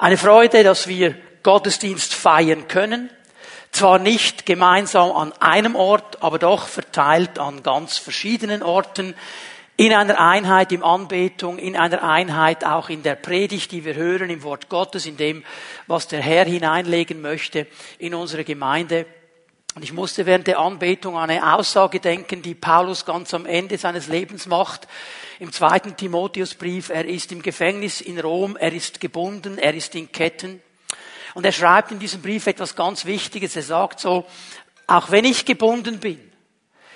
Eine Freude, dass wir Gottesdienst feiern können. Zwar nicht gemeinsam an einem Ort, aber doch verteilt an ganz verschiedenen Orten. In einer Einheit im Anbetung, in einer Einheit auch in der Predigt, die wir hören im Wort Gottes, in dem, was der Herr hineinlegen möchte in unsere Gemeinde. Und ich musste während der Anbetung an eine Aussage denken, die Paulus ganz am Ende seines Lebens macht im zweiten Timotheusbrief, er ist im Gefängnis in Rom, er ist gebunden, er ist in Ketten. Und er schreibt in diesem Brief etwas ganz Wichtiges. Er sagt so, auch wenn ich gebunden bin,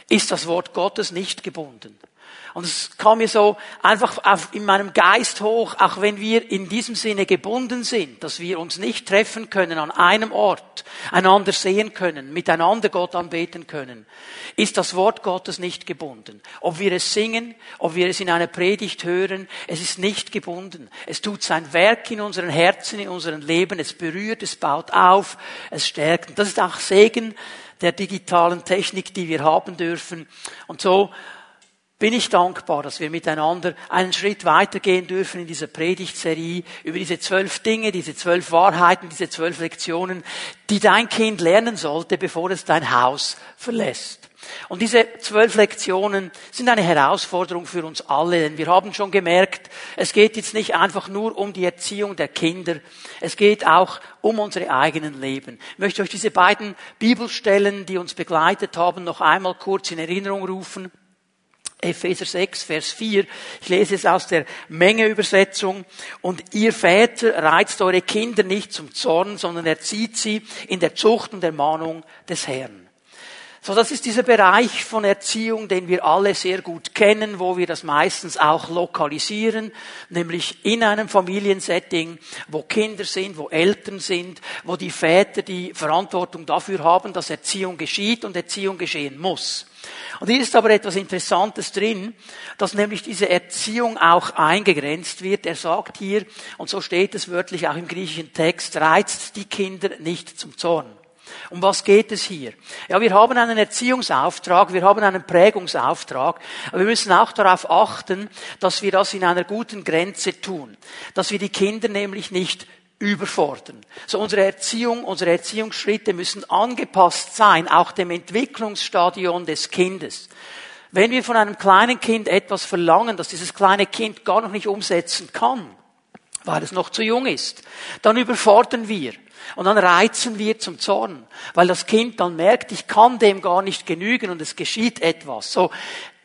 ist das Wort Gottes nicht gebunden. Und es kam mir so einfach in meinem Geist hoch, auch wenn wir in diesem Sinne gebunden sind, dass wir uns nicht treffen können an einem Ort, einander sehen können, miteinander Gott anbeten können, ist das Wort Gottes nicht gebunden. Ob wir es singen, ob wir es in einer Predigt hören, es ist nicht gebunden. Es tut sein Werk in unseren Herzen, in unserem Leben, es berührt, es baut auf, es stärkt. Das ist auch Segen der digitalen Technik, die wir haben dürfen. Und so bin ich dankbar, dass wir miteinander einen Schritt weitergehen dürfen in dieser Predigtserie über diese zwölf Dinge, diese zwölf Wahrheiten, diese zwölf Lektionen, die dein Kind lernen sollte, bevor es dein Haus verlässt. Und diese zwölf Lektionen sind eine Herausforderung für uns alle, denn wir haben schon gemerkt, es geht jetzt nicht einfach nur um die Erziehung der Kinder, es geht auch um unsere eigenen Leben. Ich möchte euch diese beiden Bibelstellen, die uns begleitet haben, noch einmal kurz in Erinnerung rufen. Epheser 6, Vers 4. Ich lese es aus der Menge-Übersetzung. Und ihr Väter reizt eure Kinder nicht zum Zorn, sondern erzieht sie in der Zucht und Ermahnung des Herrn. So, das ist dieser Bereich von Erziehung, den wir alle sehr gut kennen, wo wir das meistens auch lokalisieren, nämlich in einem Familiensetting, wo Kinder sind, wo Eltern sind, wo die Väter die Verantwortung dafür haben, dass Erziehung geschieht und Erziehung geschehen muss. Und hier ist aber etwas Interessantes drin, dass nämlich diese Erziehung auch eingegrenzt wird. Er sagt hier, und so steht es wörtlich auch im griechischen Text, reizt die Kinder nicht zum Zorn. Um was geht es hier? Ja, wir haben einen Erziehungsauftrag, wir haben einen Prägungsauftrag, aber wir müssen auch darauf achten, dass wir das in einer guten Grenze tun, dass wir die Kinder nämlich nicht überfordern. So unsere Erziehung, unsere Erziehungsschritte müssen angepasst sein, auch dem Entwicklungsstadion des Kindes. Wenn wir von einem kleinen Kind etwas verlangen, das dieses kleine Kind gar noch nicht umsetzen kann, weil es noch zu jung ist, dann überfordern wir. Und dann reizen wir zum Zorn, weil das Kind dann merkt, ich kann dem gar nicht genügen und es geschieht etwas. So,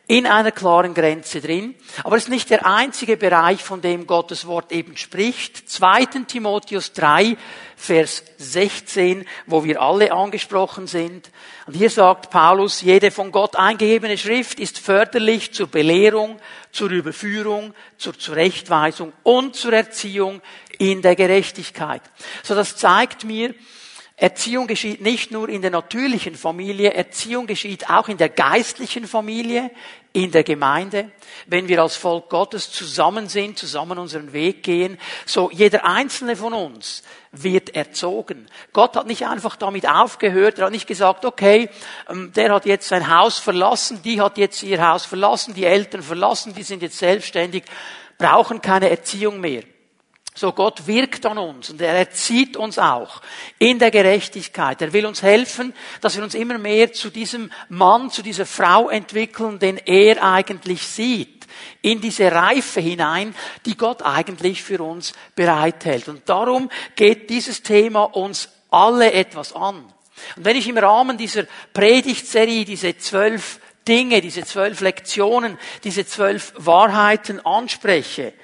in einer klaren Grenze drin. Aber es ist nicht der einzige Bereich, von dem Gottes Wort eben spricht. 2. Timotheus 3, Vers 16, wo wir alle angesprochen sind. Und hier sagt Paulus, jede von Gott eingegebene Schrift ist förderlich zur Belehrung, zur Überführung, zur Zurechtweisung und zur Erziehung in der Gerechtigkeit. So, das zeigt mir, Erziehung geschieht nicht nur in der natürlichen Familie, Erziehung geschieht auch in der geistlichen Familie, in der Gemeinde, wenn wir als Volk Gottes zusammen sind, zusammen unseren Weg gehen. So jeder einzelne von uns wird erzogen. Gott hat nicht einfach damit aufgehört, er hat nicht gesagt, okay, ähm, der hat jetzt sein Haus verlassen, die hat jetzt ihr Haus verlassen, die Eltern verlassen, die sind jetzt selbstständig, brauchen keine Erziehung mehr. So Gott wirkt an uns und er erzieht uns auch in der Gerechtigkeit. Er will uns helfen, dass wir uns immer mehr zu diesem Mann, zu dieser Frau entwickeln, den er eigentlich sieht. In diese Reife hinein, die Gott eigentlich für uns bereithält. Und darum geht dieses Thema uns alle etwas an. Und wenn ich im Rahmen dieser Predigtserie diese zwölf Dinge, diese zwölf Lektionen, diese zwölf Wahrheiten anspreche,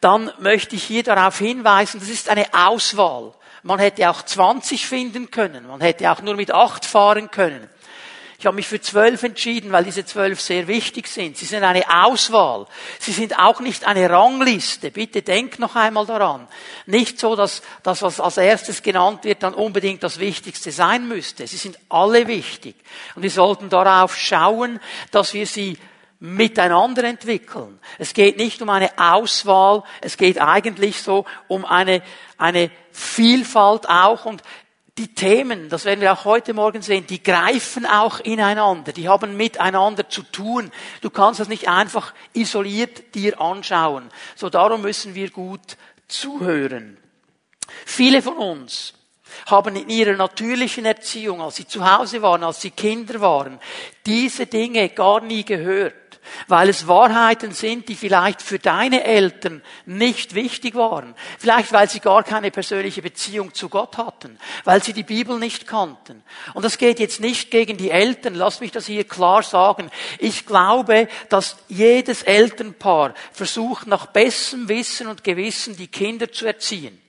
dann möchte ich hier darauf hinweisen, das ist eine Auswahl. Man hätte auch 20 finden können, man hätte auch nur mit 8 fahren können. Ich habe mich für zwölf entschieden, weil diese zwölf sehr wichtig sind. Sie sind eine Auswahl. Sie sind auch nicht eine Rangliste. Bitte denk noch einmal daran. Nicht so, dass das, was als erstes genannt wird, dann unbedingt das Wichtigste sein müsste. Sie sind alle wichtig. Und wir sollten darauf schauen, dass wir sie miteinander entwickeln. Es geht nicht um eine Auswahl, es geht eigentlich so um eine, eine Vielfalt auch und die Themen, das werden wir auch heute Morgen sehen, die greifen auch ineinander, die haben miteinander zu tun. Du kannst das nicht einfach isoliert dir anschauen. So darum müssen wir gut zuhören. Viele von uns haben in ihrer natürlichen Erziehung, als sie zu Hause waren, als sie Kinder waren, diese Dinge gar nie gehört weil es Wahrheiten sind, die vielleicht für deine Eltern nicht wichtig waren. Vielleicht, weil sie gar keine persönliche Beziehung zu Gott hatten, weil sie die Bibel nicht kannten. Und das geht jetzt nicht gegen die Eltern, lass mich das hier klar sagen. Ich glaube, dass jedes Elternpaar versucht, nach bestem Wissen und Gewissen die Kinder zu erziehen.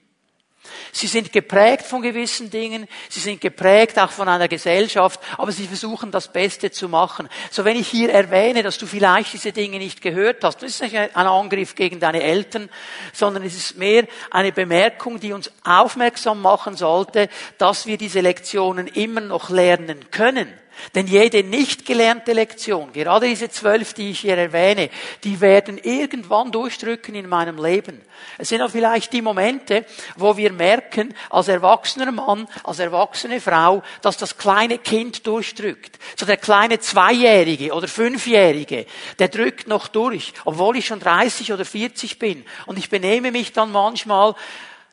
Sie sind geprägt von gewissen Dingen, sie sind geprägt auch von einer Gesellschaft, aber sie versuchen das Beste zu machen. So wenn ich hier erwähne, dass du vielleicht diese Dinge nicht gehört hast, das ist nicht ein Angriff gegen deine Eltern, sondern es ist mehr eine Bemerkung, die uns aufmerksam machen sollte, dass wir diese Lektionen immer noch lernen können. Denn jede nicht gelernte Lektion, gerade diese zwölf, die ich hier erwähne, die werden irgendwann durchdrücken in meinem Leben. Es sind auch vielleicht die Momente, wo wir merken, als erwachsener Mann, als erwachsene Frau, dass das kleine Kind durchdrückt. So der kleine Zweijährige oder Fünfjährige, der drückt noch durch, obwohl ich schon 30 oder 40 bin. Und ich benehme mich dann manchmal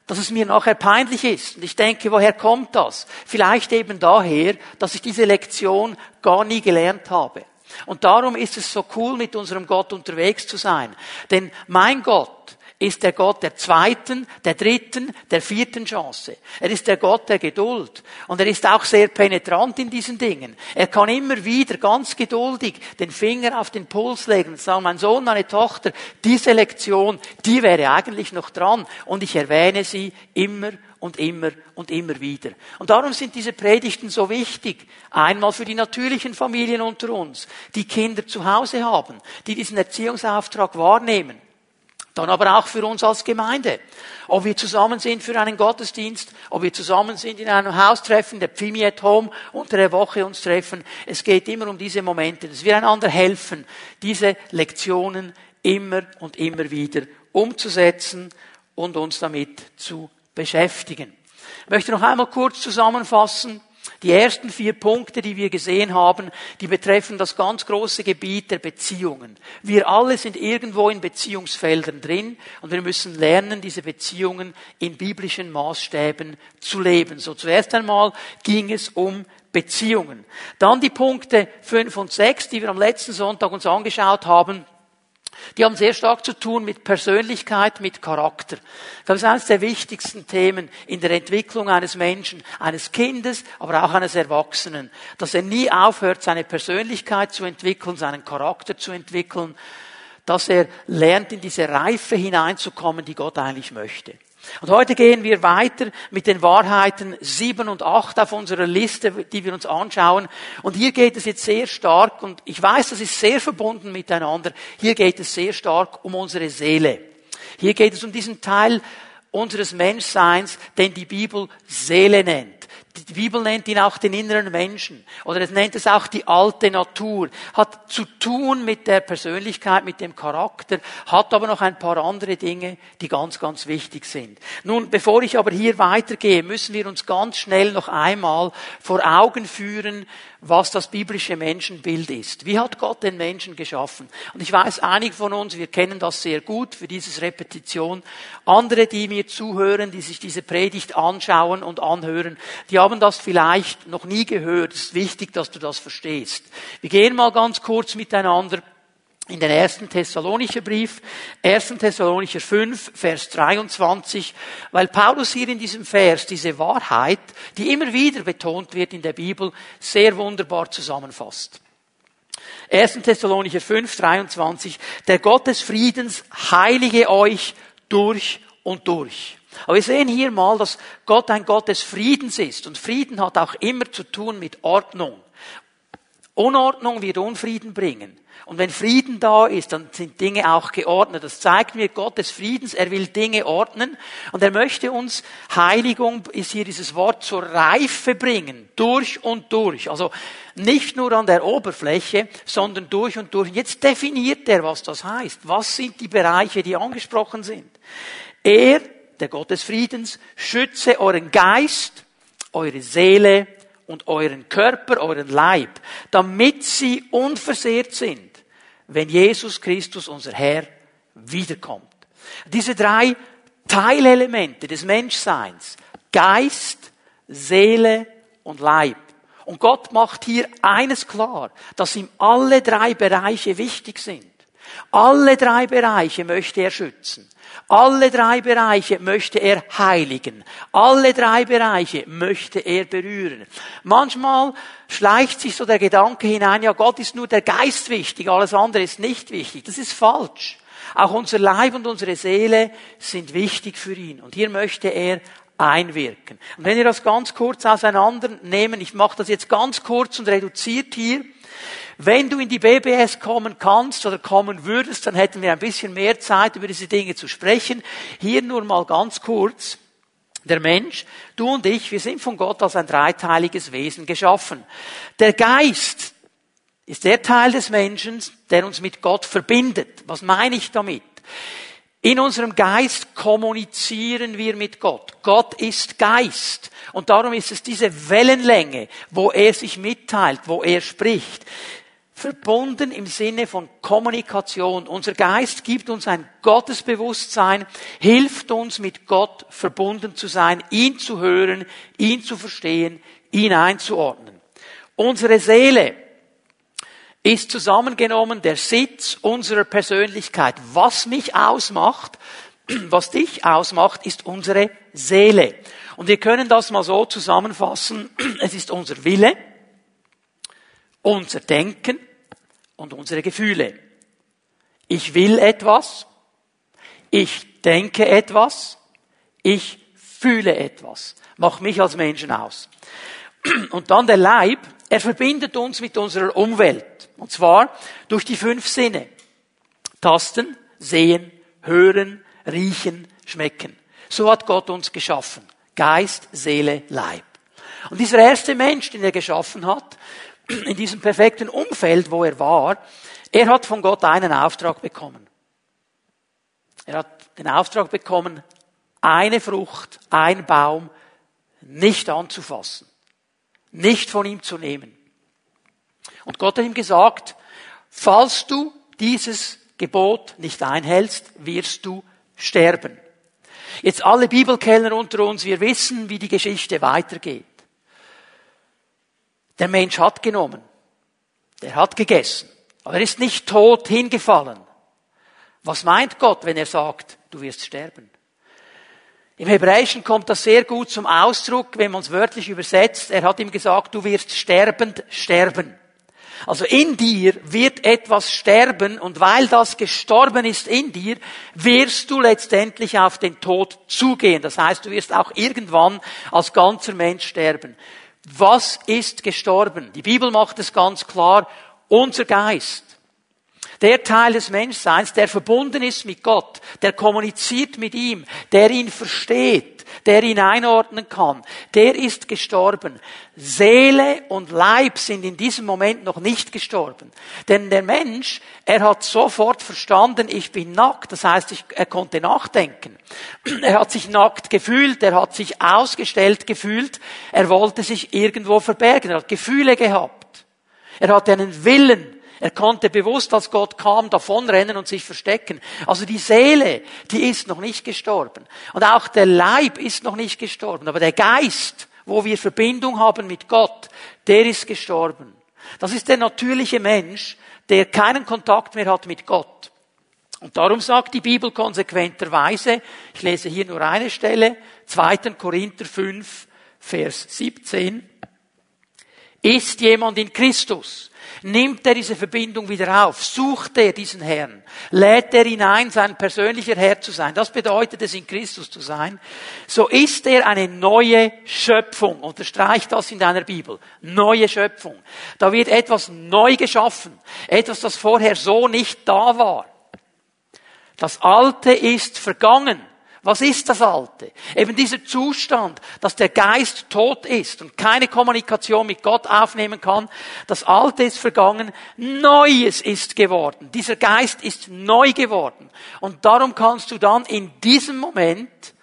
dass es mir nachher peinlich ist. Und ich denke, woher kommt das? Vielleicht eben daher, dass ich diese Lektion gar nie gelernt habe. Und darum ist es so cool, mit unserem Gott unterwegs zu sein. Denn mein Gott ist der Gott der zweiten, der dritten, der vierten Chance. Er ist der Gott der Geduld. Und er ist auch sehr penetrant in diesen Dingen. Er kann immer wieder ganz geduldig den Finger auf den Puls legen und sagen, mein Sohn, meine Tochter, diese Lektion, die wäre eigentlich noch dran. Und ich erwähne sie immer und immer und immer wieder. Und darum sind diese Predigten so wichtig. Einmal für die natürlichen Familien unter uns, die Kinder zu Hause haben, die diesen Erziehungsauftrag wahrnehmen. Dann aber auch für uns als Gemeinde. Ob wir zusammen sind für einen Gottesdienst, ob wir zusammen sind in einem Haustreffen, der Pfimi at Home, unter der Woche uns treffen. Es geht immer um diese Momente, dass wir einander helfen, diese Lektionen immer und immer wieder umzusetzen und uns damit zu beschäftigen. Ich möchte noch einmal kurz zusammenfassen, die ersten vier Punkte, die wir gesehen haben, die betreffen das ganz große Gebiet der Beziehungen. Wir alle sind irgendwo in Beziehungsfeldern drin und wir müssen lernen, diese Beziehungen in biblischen Maßstäben zu leben. So zuerst einmal ging es um Beziehungen. Dann die Punkte fünf und sechs, die wir am letzten Sonntag uns angeschaut haben. Die haben sehr stark zu tun mit Persönlichkeit, mit Charakter. Das ist eines der wichtigsten Themen in der Entwicklung eines Menschen, eines Kindes, aber auch eines Erwachsenen. Dass er nie aufhört, seine Persönlichkeit zu entwickeln, seinen Charakter zu entwickeln, dass er lernt, in diese Reife hineinzukommen, die Gott eigentlich möchte. Und heute gehen wir weiter mit den Wahrheiten sieben und acht auf unserer Liste, die wir uns anschauen. Und hier geht es jetzt sehr stark, und ich weiß, das ist sehr verbunden miteinander, hier geht es sehr stark um unsere Seele. Hier geht es um diesen Teil unseres Menschseins, den die Bibel Seele nennt. Die Bibel nennt ihn auch den inneren Menschen oder es nennt es auch die alte Natur. Hat zu tun mit der Persönlichkeit, mit dem Charakter, hat aber noch ein paar andere Dinge, die ganz, ganz wichtig sind. Nun, bevor ich aber hier weitergehe, müssen wir uns ganz schnell noch einmal vor Augen führen, was das biblische Menschenbild ist. Wie hat Gott den Menschen geschaffen? Und ich weiß, einige von uns, wir kennen das sehr gut für dieses Repetition. Andere, die mir zuhören, die sich diese Predigt anschauen und anhören, die haben das vielleicht noch nie gehört. Es ist wichtig, dass du das verstehst. Wir gehen mal ganz kurz miteinander in den ersten Thessalonicher Brief, 1. Thessalonicher 5, Vers 23, weil Paulus hier in diesem Vers diese Wahrheit, die immer wieder betont wird in der Bibel, sehr wunderbar zusammenfasst. 1. Thessalonicher 5, 23, der Gott des Friedens heilige euch durch und durch. Aber wir sehen hier mal, dass Gott ein Gott des Friedens ist. Und Frieden hat auch immer zu tun mit Ordnung. Unordnung wird Unfrieden bringen. Und wenn Frieden da ist, dann sind Dinge auch geordnet. Das zeigt mir Gott des Friedens. Er will Dinge ordnen. Und er möchte uns, Heiligung ist hier dieses Wort, zur Reife bringen. Durch und durch. Also nicht nur an der Oberfläche, sondern durch und durch. Jetzt definiert er, was das heißt. Was sind die Bereiche, die angesprochen sind? Er, der Gott des Friedens, schütze euren Geist, eure Seele und euren Körper, euren Leib, damit sie unversehrt sind, wenn Jesus Christus, unser Herr, wiederkommt. Diese drei Teilelemente des Menschseins. Geist, Seele und Leib. Und Gott macht hier eines klar, dass ihm alle drei Bereiche wichtig sind. Alle drei Bereiche möchte er schützen. Alle drei Bereiche möchte er heiligen. Alle drei Bereiche möchte er berühren. Manchmal schleicht sich so der Gedanke hinein, ja, Gott ist nur der Geist wichtig, alles andere ist nicht wichtig. Das ist falsch. Auch unser Leib und unsere Seele sind wichtig für ihn. Und hier möchte er einwirken. Und wenn wir das ganz kurz auseinandernehmen, ich mache das jetzt ganz kurz und reduziert hier, wenn du in die BBS kommen kannst oder kommen würdest, dann hätten wir ein bisschen mehr Zeit, über diese Dinge zu sprechen. Hier nur mal ganz kurz. Der Mensch, du und ich, wir sind von Gott als ein dreiteiliges Wesen geschaffen. Der Geist ist der Teil des Menschen, der uns mit Gott verbindet. Was meine ich damit? In unserem Geist kommunizieren wir mit Gott. Gott ist Geist. Und darum ist es diese Wellenlänge, wo er sich mitteilt, wo er spricht. Verbunden im Sinne von Kommunikation. Unser Geist gibt uns ein Gottesbewusstsein, hilft uns mit Gott verbunden zu sein, ihn zu hören, ihn zu verstehen, ihn einzuordnen. Unsere Seele, ist zusammengenommen der Sitz unserer Persönlichkeit. Was mich ausmacht, was dich ausmacht, ist unsere Seele. Und wir können das mal so zusammenfassen. Es ist unser Wille, unser Denken und unsere Gefühle. Ich will etwas, ich denke etwas, ich fühle etwas. Mach mich als Menschen aus. Und dann der Leib, er verbindet uns mit unserer Umwelt. Und zwar durch die fünf Sinne. Tasten, sehen, hören, riechen, schmecken. So hat Gott uns geschaffen. Geist, Seele, Leib. Und dieser erste Mensch, den er geschaffen hat, in diesem perfekten Umfeld, wo er war, er hat von Gott einen Auftrag bekommen. Er hat den Auftrag bekommen, eine Frucht, ein Baum nicht anzufassen nicht von ihm zu nehmen. Und Gott hat ihm gesagt, falls du dieses Gebot nicht einhältst, wirst du sterben. Jetzt alle Bibelkellner unter uns, wir wissen, wie die Geschichte weitergeht. Der Mensch hat genommen. Der hat gegessen. Aber er ist nicht tot hingefallen. Was meint Gott, wenn er sagt, du wirst sterben? Im Hebräischen kommt das sehr gut zum Ausdruck, wenn man es wörtlich übersetzt. Er hat ihm gesagt, du wirst sterbend sterben. Also in dir wird etwas sterben und weil das gestorben ist in dir, wirst du letztendlich auf den Tod zugehen. Das heißt, du wirst auch irgendwann als ganzer Mensch sterben. Was ist gestorben? Die Bibel macht es ganz klar. Unser Geist. Der Teil des Menschseins, der verbunden ist mit Gott, der kommuniziert mit ihm, der ihn versteht, der ihn einordnen kann, der ist gestorben. Seele und Leib sind in diesem Moment noch nicht gestorben. Denn der Mensch, er hat sofort verstanden, ich bin nackt. Das heißt, ich, er konnte nachdenken. Er hat sich nackt gefühlt, er hat sich ausgestellt gefühlt, er wollte sich irgendwo verbergen, er hat Gefühle gehabt. Er hatte einen Willen, er konnte bewusst, als Gott kam, davonrennen und sich verstecken. Also die Seele, die ist noch nicht gestorben. Und auch der Leib ist noch nicht gestorben. Aber der Geist, wo wir Verbindung haben mit Gott, der ist gestorben. Das ist der natürliche Mensch, der keinen Kontakt mehr hat mit Gott. Und darum sagt die Bibel konsequenterweise, ich lese hier nur eine Stelle, 2. Korinther 5, Vers 17, ist jemand in Christus, Nimmt er diese Verbindung wieder auf? Sucht er diesen Herrn? Lädt er ihn ein, sein persönlicher Herr zu sein? Das bedeutet es, in Christus zu sein. So ist er eine neue Schöpfung. Unterstreicht das in deiner Bibel. Neue Schöpfung. Da wird etwas neu geschaffen. Etwas, das vorher so nicht da war. Das Alte ist vergangen. Was ist das Alte? Eben dieser Zustand, dass der Geist tot ist und keine Kommunikation mit Gott aufnehmen kann. Das Alte ist vergangen, Neues ist geworden. Dieser Geist ist neu geworden. Und darum kannst du dann in diesem Moment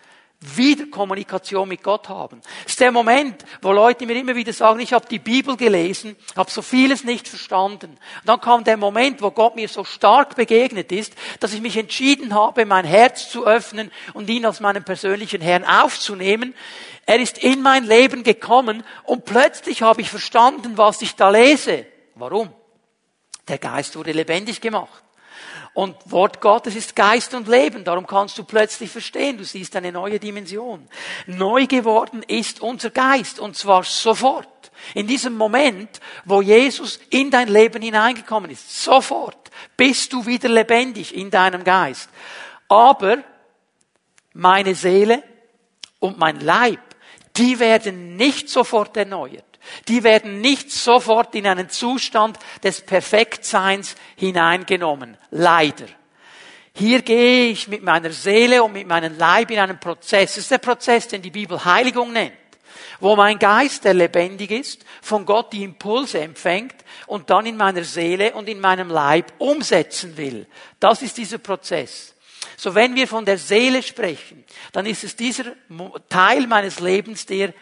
wieder Kommunikation mit Gott haben. Das ist der Moment, wo Leute mir immer wieder sagen, ich habe die Bibel gelesen, habe so vieles nicht verstanden. Und dann kam der Moment, wo Gott mir so stark begegnet ist, dass ich mich entschieden habe, mein Herz zu öffnen und ihn als meinen persönlichen Herrn aufzunehmen. Er ist in mein Leben gekommen und plötzlich habe ich verstanden, was ich da lese. Warum? Der Geist wurde lebendig gemacht. Und Wort Gottes ist Geist und Leben. Darum kannst du plötzlich verstehen. Du siehst eine neue Dimension. Neu geworden ist unser Geist. Und zwar sofort. In diesem Moment, wo Jesus in dein Leben hineingekommen ist. Sofort bist du wieder lebendig in deinem Geist. Aber meine Seele und mein Leib, die werden nicht sofort erneuert. Die werden nicht sofort in einen Zustand des Perfektseins hineingenommen. Leider. Hier gehe ich mit meiner Seele und mit meinem Leib in einen Prozess. Das ist der Prozess, den die Bibel Heiligung nennt. Wo mein Geist, der lebendig ist, von Gott die Impulse empfängt und dann in meiner Seele und in meinem Leib umsetzen will. Das ist dieser Prozess. So wenn wir von der Seele sprechen, dann ist es dieser Teil meines Lebens, der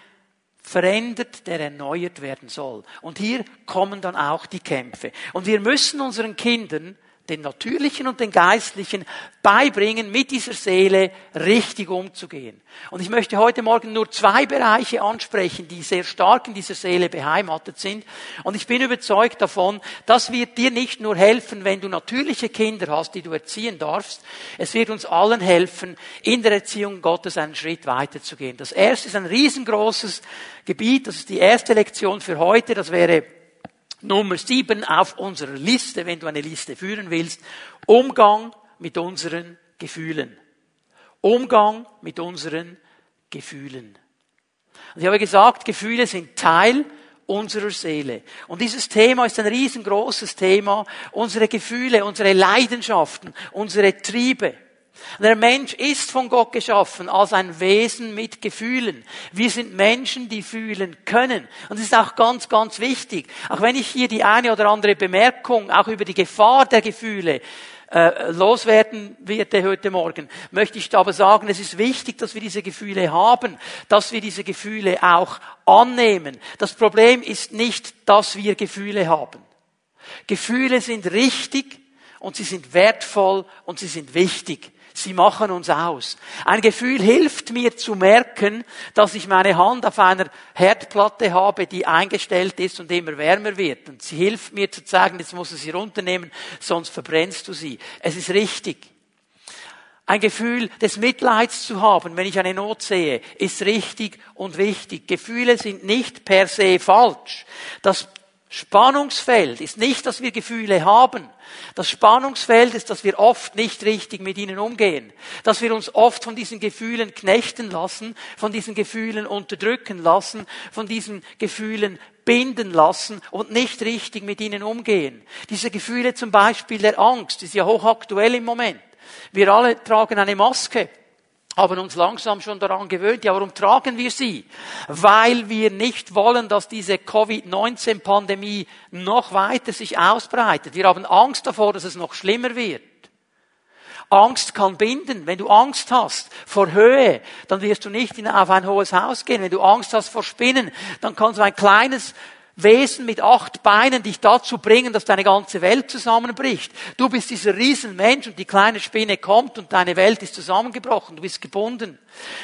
verändert, der erneuert werden soll. Und hier kommen dann auch die Kämpfe. Und wir müssen unseren Kindern den natürlichen und den geistlichen beibringen, mit dieser Seele richtig umzugehen. Und ich möchte heute Morgen nur zwei Bereiche ansprechen, die sehr stark in dieser Seele beheimatet sind. Und ich bin überzeugt davon, das wird dir nicht nur helfen, wenn du natürliche Kinder hast, die du erziehen darfst. Es wird uns allen helfen, in der Erziehung Gottes einen Schritt weiterzugehen. Das erste ist ein riesengroßes Gebiet. Das ist die erste Lektion für heute. Das wäre Nummer sieben auf unserer Liste, wenn du eine Liste führen willst, Umgang mit unseren Gefühlen. Umgang mit unseren Gefühlen. Und ich habe gesagt, Gefühle sind Teil unserer Seele. Und dieses Thema ist ein riesengroßes Thema. Unsere Gefühle, unsere Leidenschaften, unsere Triebe. Der Mensch ist von Gott geschaffen als ein Wesen mit Gefühlen. Wir sind Menschen, die fühlen können. Und es ist auch ganz, ganz wichtig. Auch wenn ich hier die eine oder andere Bemerkung auch über die Gefahr der Gefühle äh, loswerden werde heute Morgen, möchte ich aber sagen, es ist wichtig, dass wir diese Gefühle haben, dass wir diese Gefühle auch annehmen. Das Problem ist nicht, dass wir Gefühle haben. Gefühle sind richtig und sie sind wertvoll und sie sind wichtig. Sie machen uns aus. Ein Gefühl hilft mir zu merken, dass ich meine Hand auf einer Herdplatte habe, die eingestellt ist und immer wärmer wird. Und sie hilft mir zu sagen, jetzt muss du sie runternehmen, sonst verbrennst du sie. Es ist richtig. Ein Gefühl des Mitleids zu haben, wenn ich eine Not sehe, ist richtig und wichtig. Gefühle sind nicht per se falsch. Das Spannungsfeld ist nicht, dass wir Gefühle haben. Das Spannungsfeld ist, dass wir oft nicht richtig mit ihnen umgehen. Dass wir uns oft von diesen Gefühlen knechten lassen, von diesen Gefühlen unterdrücken lassen, von diesen Gefühlen binden lassen und nicht richtig mit ihnen umgehen. Diese Gefühle zum Beispiel der Angst ist ja hochaktuell im Moment. Wir alle tragen eine Maske haben uns langsam schon daran gewöhnt. Ja, warum tragen wir sie? Weil wir nicht wollen, dass diese Covid-19-Pandemie noch weiter sich ausbreitet. Wir haben Angst davor, dass es noch schlimmer wird. Angst kann binden. Wenn du Angst hast vor Höhe, dann wirst du nicht auf ein hohes Haus gehen. Wenn du Angst hast vor Spinnen, dann kannst du ein kleines Wesen mit acht Beinen dich dazu bringen, dass deine ganze Welt zusammenbricht. Du bist dieser Riesenmensch und die kleine Spinne kommt und deine Welt ist zusammengebrochen. Du bist gebunden.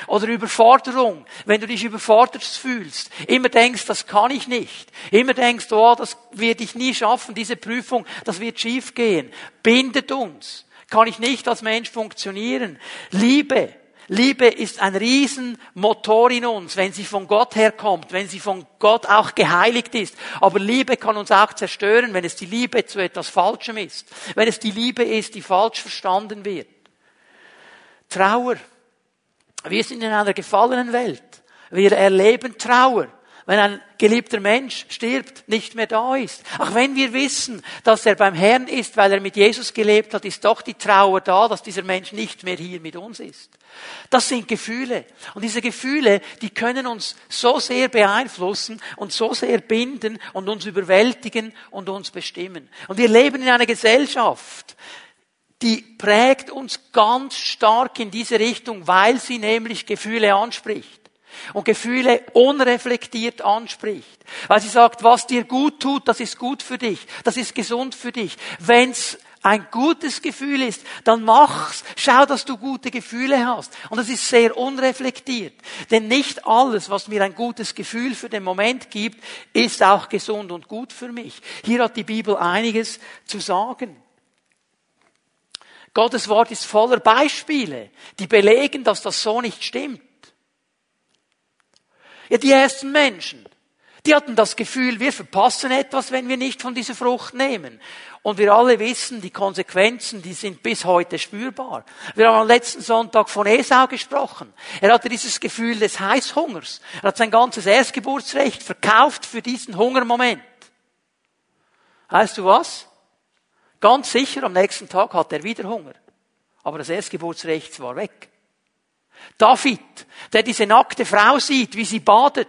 Oder Überforderung. Wenn du dich überfordert fühlst, immer denkst, das kann ich nicht. Immer denkst, oh, das werde ich nie schaffen, diese Prüfung, das wird schief gehen. Bindet uns. Kann ich nicht als Mensch funktionieren. Liebe Liebe ist ein Riesenmotor in uns, wenn sie von Gott herkommt, wenn sie von Gott auch geheiligt ist. Aber Liebe kann uns auch zerstören, wenn es die Liebe zu etwas Falschem ist. Wenn es die Liebe ist, die falsch verstanden wird. Trauer. Wir sind in einer gefallenen Welt. Wir erleben Trauer wenn ein geliebter Mensch stirbt, nicht mehr da ist. Auch wenn wir wissen, dass er beim Herrn ist, weil er mit Jesus gelebt hat, ist doch die Trauer da, dass dieser Mensch nicht mehr hier mit uns ist. Das sind Gefühle. Und diese Gefühle, die können uns so sehr beeinflussen und so sehr binden und uns überwältigen und uns bestimmen. Und wir leben in einer Gesellschaft, die prägt uns ganz stark in diese Richtung, weil sie nämlich Gefühle anspricht und Gefühle unreflektiert anspricht. Weil sie sagt, was dir gut tut, das ist gut für dich, das ist gesund für dich. Wenn's ein gutes Gefühl ist, dann mach's. Schau, dass du gute Gefühle hast. Und das ist sehr unreflektiert. Denn nicht alles, was mir ein gutes Gefühl für den Moment gibt, ist auch gesund und gut für mich. Hier hat die Bibel einiges zu sagen. Gottes Wort ist voller Beispiele, die belegen, dass das so nicht stimmt. Ja, die ersten Menschen, die hatten das Gefühl, wir verpassen etwas, wenn wir nicht von dieser Frucht nehmen. Und wir alle wissen, die Konsequenzen, die sind bis heute spürbar. Wir haben am letzten Sonntag von Esau gesprochen. Er hatte dieses Gefühl des Heißhungers. Er hat sein ganzes Erstgeburtsrecht verkauft für diesen Hungermoment. Weißt du was? Ganz sicher, am nächsten Tag hat er wieder Hunger. Aber das Erstgeburtsrecht war weg. David, der diese nackte Frau sieht, wie sie badet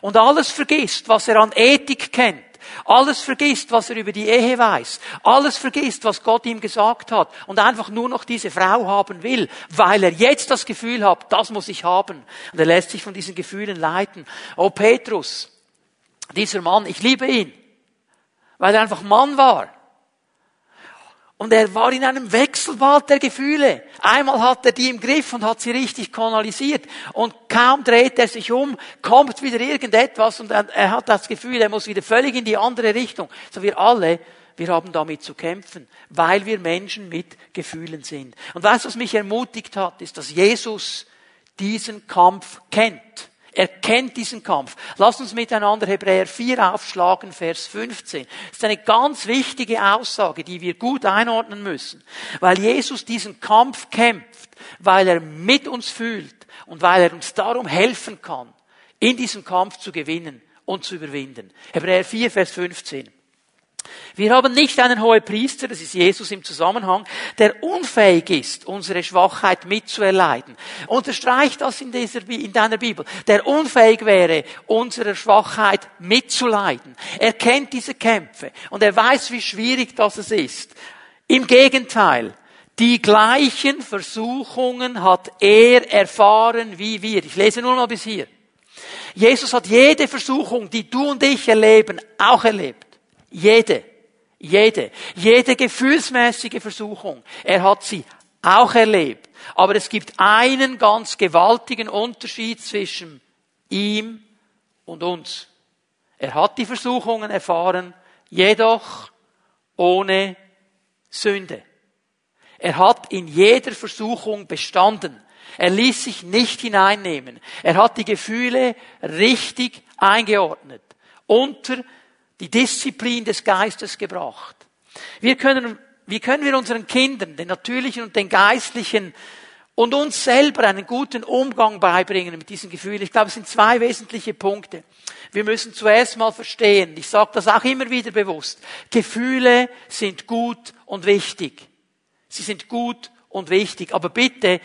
und alles vergisst, was er an Ethik kennt, alles vergisst, was er über die Ehe weiß, alles vergisst, was Gott ihm gesagt hat und einfach nur noch diese Frau haben will, weil er jetzt das Gefühl hat, das muss ich haben. Und er lässt sich von diesen Gefühlen leiten. Oh Petrus, dieser Mann, ich liebe ihn, weil er einfach Mann war. Und er war in einem Wechselbad der Gefühle. Einmal hat er die im Griff und hat sie richtig kanalisiert. Und kaum dreht er sich um, kommt wieder irgendetwas und er hat das Gefühl, er muss wieder völlig in die andere Richtung. So wir alle, wir haben damit zu kämpfen, weil wir Menschen mit Gefühlen sind. Und weißt du, was mich ermutigt hat, ist, dass Jesus diesen Kampf kennt. Er kennt diesen Kampf. Lass uns miteinander Hebräer 4 aufschlagen, Vers 15. Das ist eine ganz wichtige Aussage, die wir gut einordnen müssen. Weil Jesus diesen Kampf kämpft, weil er mit uns fühlt und weil er uns darum helfen kann, in diesem Kampf zu gewinnen und zu überwinden. Hebräer 4, Vers 15. Wir haben nicht einen hohen Priester, das ist Jesus im Zusammenhang, der unfähig ist, unsere Schwachheit mitzuerleiden. Unterstreicht das in, dieser, in deiner Bibel. Der unfähig wäre, unsere Schwachheit mitzuleiden. Er kennt diese Kämpfe und er weiß, wie schwierig das ist. Im Gegenteil, die gleichen Versuchungen hat er erfahren wie wir. Ich lese nur mal bis hier. Jesus hat jede Versuchung, die du und ich erleben, auch erlebt. Jede. Jede. Jede gefühlsmäßige Versuchung. Er hat sie auch erlebt. Aber es gibt einen ganz gewaltigen Unterschied zwischen ihm und uns. Er hat die Versuchungen erfahren, jedoch ohne Sünde. Er hat in jeder Versuchung bestanden. Er ließ sich nicht hineinnehmen. Er hat die Gefühle richtig eingeordnet. Unter die Disziplin des Geistes gebracht. Wir können, wie können wir unseren Kindern, den natürlichen und den geistlichen, und uns selber einen guten Umgang beibringen mit diesen Gefühlen. Ich glaube, es sind zwei wesentliche Punkte. Wir müssen zuerst mal verstehen, ich sage das auch immer wieder bewusst, Gefühle sind gut und wichtig. Sie sind gut und wichtig, aber bitte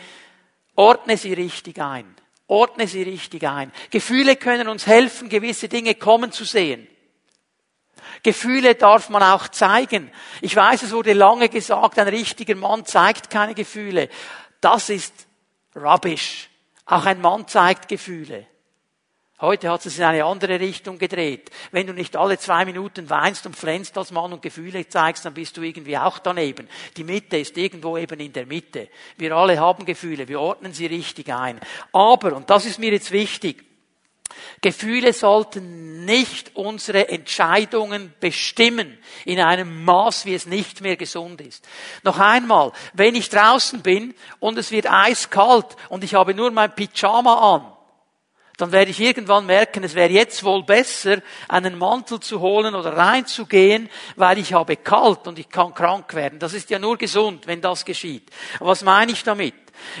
ordne sie richtig ein. Ordne sie richtig ein. Gefühle können uns helfen, gewisse Dinge kommen zu sehen. Gefühle darf man auch zeigen. Ich weiß, es wurde lange gesagt, ein richtiger Mann zeigt keine Gefühle. Das ist rubbish. Auch ein Mann zeigt Gefühle. Heute hat es in eine andere Richtung gedreht. Wenn du nicht alle zwei Minuten weinst und flänzt als Mann und Gefühle zeigst, dann bist du irgendwie auch daneben. Die Mitte ist irgendwo eben in der Mitte. Wir alle haben Gefühle, wir ordnen sie richtig ein. Aber, und das ist mir jetzt wichtig, Gefühle sollten nicht unsere Entscheidungen bestimmen in einem Maß, wie es nicht mehr gesund ist. Noch einmal, wenn ich draußen bin und es wird eiskalt und ich habe nur mein Pyjama an, dann werde ich irgendwann merken, es wäre jetzt wohl besser, einen Mantel zu holen oder reinzugehen, weil ich habe kalt und ich kann krank werden. Das ist ja nur gesund, wenn das geschieht. Was meine ich damit?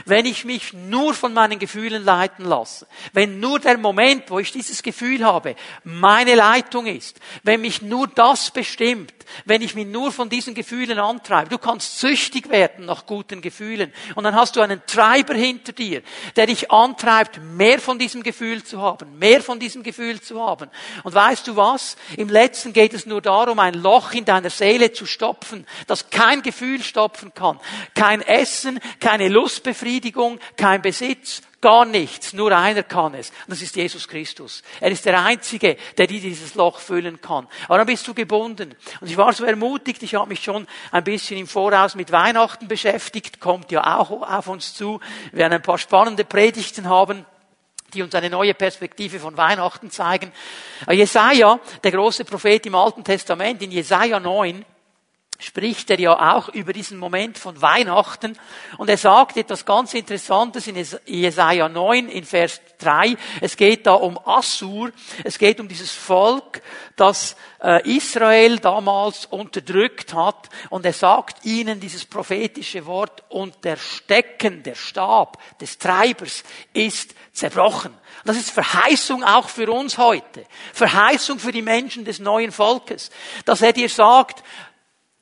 Wenn ich mich nur von meinen Gefühlen leiten lasse, wenn nur der Moment, wo ich dieses Gefühl habe, meine Leitung ist, wenn mich nur das bestimmt, wenn ich mich nur von diesen Gefühlen antreibe. Du kannst süchtig werden nach guten Gefühlen. Und dann hast du einen Treiber hinter dir, der dich antreibt, mehr von diesem Gefühl zu haben, mehr von diesem Gefühl zu haben. Und weißt du was? Im letzten geht es nur darum, ein Loch in deiner Seele zu stopfen, das kein Gefühl stopfen kann. Kein Essen, keine Lustbefriedigung, kein Besitz, Gar nichts, nur einer kann es. Und das ist Jesus Christus. Er ist der Einzige, der dir dieses Loch füllen kann. Aber dann bist du gebunden. Und ich war so ermutigt, ich habe mich schon ein bisschen im Voraus mit Weihnachten beschäftigt, kommt ja auch auf uns zu. Wir werden ein paar spannende Predigten haben die uns eine neue Perspektive von Weihnachten zeigen. Jesaja, der große Prophet im Alten Testament, in Jesaja 9, spricht er ja auch über diesen Moment von Weihnachten und er sagt etwas ganz Interessantes in Jesaja 9 in Vers 3. Es geht da um Assur, es geht um dieses Volk, das äh, Israel damals unterdrückt hat und er sagt ihnen dieses prophetische Wort und der Stecken, der Stab des Treibers ist zerbrochen. Das ist Verheißung auch für uns heute. Verheißung für die Menschen des neuen Volkes. Dass er dir sagt,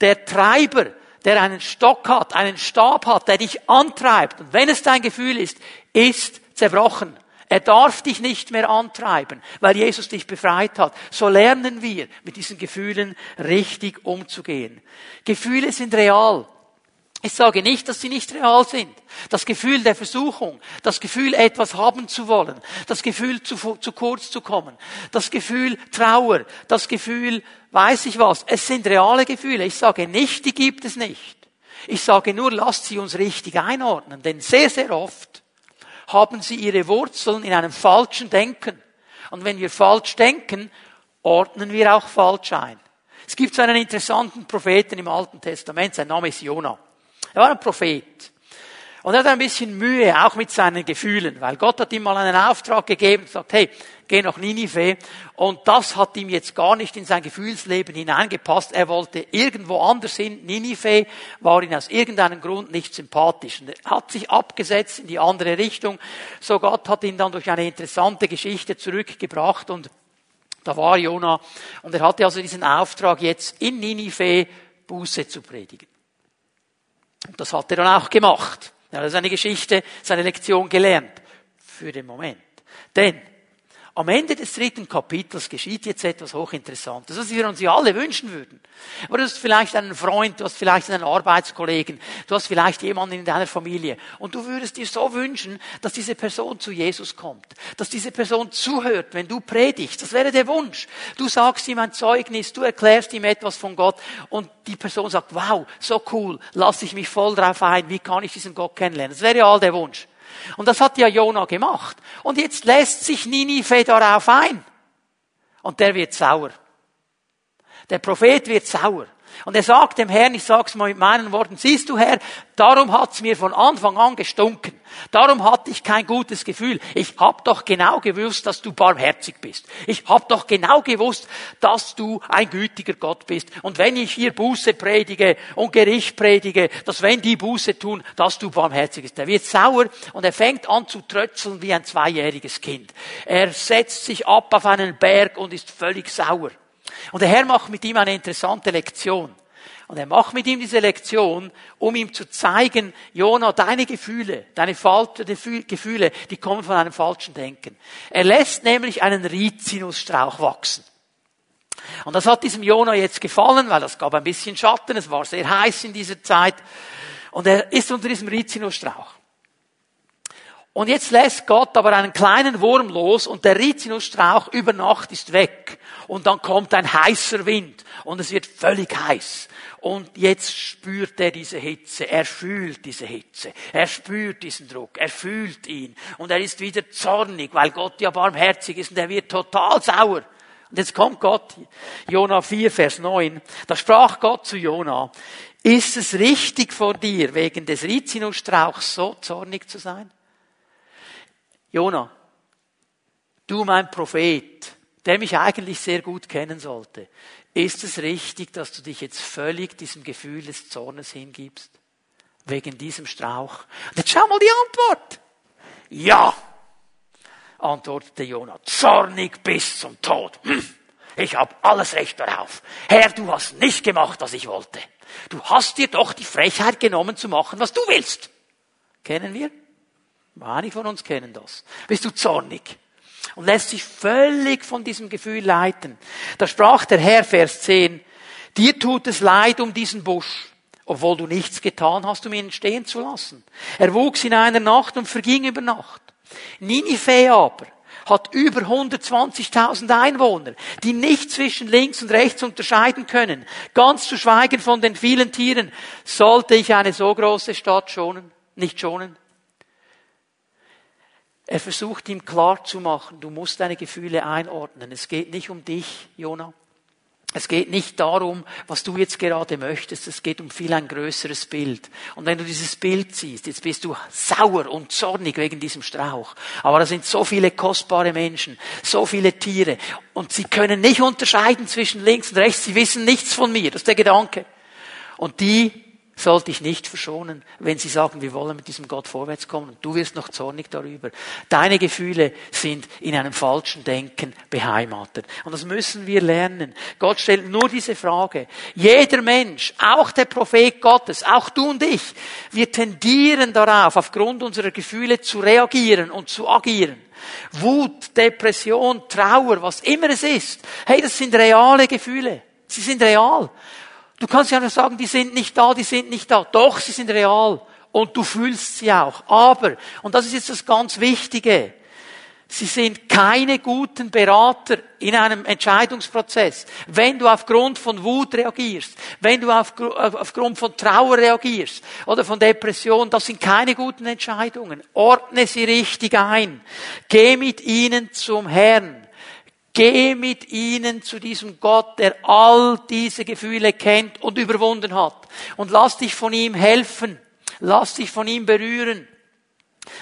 der Treiber, der einen Stock hat, einen Stab hat, der dich antreibt, und wenn es dein Gefühl ist, ist zerbrochen. Er darf dich nicht mehr antreiben, weil Jesus dich befreit hat. So lernen wir, mit diesen Gefühlen richtig umzugehen. Gefühle sind real. Ich sage nicht, dass sie nicht real sind. Das Gefühl der Versuchung, das Gefühl, etwas haben zu wollen, das Gefühl, zu, zu kurz zu kommen, das Gefühl Trauer, das Gefühl, weiß ich was, es sind reale Gefühle. Ich sage nicht, die gibt es nicht. Ich sage nur, lasst sie uns richtig einordnen, denn sehr, sehr oft haben sie ihre Wurzeln in einem falschen Denken. Und wenn wir falsch denken, ordnen wir auch falsch ein. Es gibt so einen interessanten Propheten im Alten Testament, sein Name ist Jonah. Er war ein Prophet. Und er hat ein bisschen Mühe, auch mit seinen Gefühlen, weil Gott hat ihm mal einen Auftrag gegeben gesagt, hey, geh nach Ninive. Und das hat ihm jetzt gar nicht in sein Gefühlsleben hineingepasst. Er wollte irgendwo anders hin. Ninive war ihm aus irgendeinem Grund nicht sympathisch. Und er hat sich abgesetzt in die andere Richtung. So Gott hat ihn dann durch eine interessante Geschichte zurückgebracht und da war Jona. Und er hatte also diesen Auftrag, jetzt in Ninive Buße zu predigen. Und das hat er dann auch gemacht. Er hat seine Geschichte, seine Lektion gelernt. Für den Moment. Denn am Ende des dritten Kapitels geschieht jetzt etwas hochinteressantes, was wir uns ja alle wünschen würden. Aber du hast vielleicht einen Freund, du hast vielleicht einen Arbeitskollegen, du hast vielleicht jemanden in deiner Familie und du würdest dir so wünschen, dass diese Person zu Jesus kommt, dass diese Person zuhört, wenn du predigst. Das wäre der Wunsch. Du sagst ihm ein Zeugnis, du erklärst ihm etwas von Gott und die Person sagt, wow, so cool, lass ich mich voll drauf ein, wie kann ich diesen Gott kennenlernen? Das wäre ja all der Wunsch. Und das hat ja Jona gemacht. Und jetzt lässt sich Ninive darauf ein. Und der wird sauer. Der Prophet wird sauer. Und er sagt dem Herrn, ich sag's mal mit meinen Worten, siehst du Herr, darum hat's mir von Anfang an gestunken. Darum hatte ich kein gutes Gefühl. Ich hab doch genau gewusst, dass du barmherzig bist. Ich hab doch genau gewusst, dass du ein gütiger Gott bist. Und wenn ich hier Buße predige und Gericht predige, dass wenn die Buße tun, dass du barmherzig bist. Er wird sauer und er fängt an zu trötzeln wie ein zweijähriges Kind. Er setzt sich ab auf einen Berg und ist völlig sauer. Und der Herr macht mit ihm eine interessante Lektion. Und er macht mit ihm diese Lektion, um ihm zu zeigen, Jona, deine Gefühle, deine falschen Gefühle, die kommen von einem falschen Denken. Er lässt nämlich einen Rizinusstrauch wachsen. Und das hat diesem Jona jetzt gefallen, weil das gab ein bisschen Schatten, es war sehr heiß in dieser Zeit. Und er ist unter diesem Rizinusstrauch. Und jetzt lässt Gott aber einen kleinen Wurm los und der Rizinusstrauch über Nacht ist weg. Und dann kommt ein heißer Wind und es wird völlig heiß. Und jetzt spürt er diese Hitze, er fühlt diese Hitze, er spürt diesen Druck, er fühlt ihn. Und er ist wieder zornig, weil Gott ja barmherzig ist und er wird total sauer. Und jetzt kommt Gott, Jona 4, Vers 9, da sprach Gott zu Jona, ist es richtig vor dir, wegen des Rizinusstrauchs so zornig zu sein? Jona, du mein Prophet, der mich eigentlich sehr gut kennen sollte, ist es richtig, dass du dich jetzt völlig diesem Gefühl des Zornes hingibst? wegen diesem Strauch. Und jetzt schau mal die Antwort. Ja, antwortete Jonah, zornig bis zum Tod. Hm. Ich habe alles Recht darauf. Herr, du hast nicht gemacht, was ich wollte. Du hast dir doch die Frechheit genommen zu machen, was du willst. Kennen wir? Einige von uns kennen das. Bist du zornig? Und lässt sich völlig von diesem Gefühl leiten. Da sprach der Herr, Vers 10, dir tut es leid um diesen Busch, obwohl du nichts getan hast, um ihn stehen zu lassen. Er wuchs in einer Nacht und verging über Nacht. Ninive aber hat über 120.000 Einwohner, die nicht zwischen links und rechts unterscheiden können. Ganz zu schweigen von den vielen Tieren. Sollte ich eine so große Stadt schonen, nicht schonen? Er versucht ihm klar zu machen, du musst deine Gefühle einordnen. Es geht nicht um dich, Jonah. Es geht nicht darum, was du jetzt gerade möchtest, es geht um viel ein größeres Bild. Und wenn du dieses Bild siehst, jetzt bist du sauer und zornig wegen diesem Strauch. Aber da sind so viele kostbare Menschen, so viele Tiere. Und sie können nicht unterscheiden zwischen links und rechts. Sie wissen nichts von mir. Das ist der Gedanke. Und die sollte ich nicht verschonen, wenn sie sagen, wir wollen mit diesem Gott vorwärts kommen und du wirst noch zornig darüber. Deine Gefühle sind in einem falschen Denken beheimatet. Und das müssen wir lernen. Gott stellt nur diese Frage. Jeder Mensch, auch der Prophet Gottes, auch du und ich, wir tendieren darauf, aufgrund unserer Gefühle zu reagieren und zu agieren. Wut, Depression, Trauer, was immer es ist. Hey, das sind reale Gefühle. Sie sind real. Du kannst ja nur sagen, die sind nicht da, die sind nicht da. Doch, sie sind real. Und du fühlst sie auch. Aber, und das ist jetzt das ganz Wichtige, sie sind keine guten Berater in einem Entscheidungsprozess. Wenn du aufgrund von Wut reagierst, wenn du aufgrund von Trauer reagierst oder von Depression, das sind keine guten Entscheidungen. Ordne sie richtig ein. Geh mit ihnen zum Herrn. Geh mit ihnen zu diesem Gott, der all diese Gefühle kennt und überwunden hat. Und lass dich von ihm helfen. Lass dich von ihm berühren.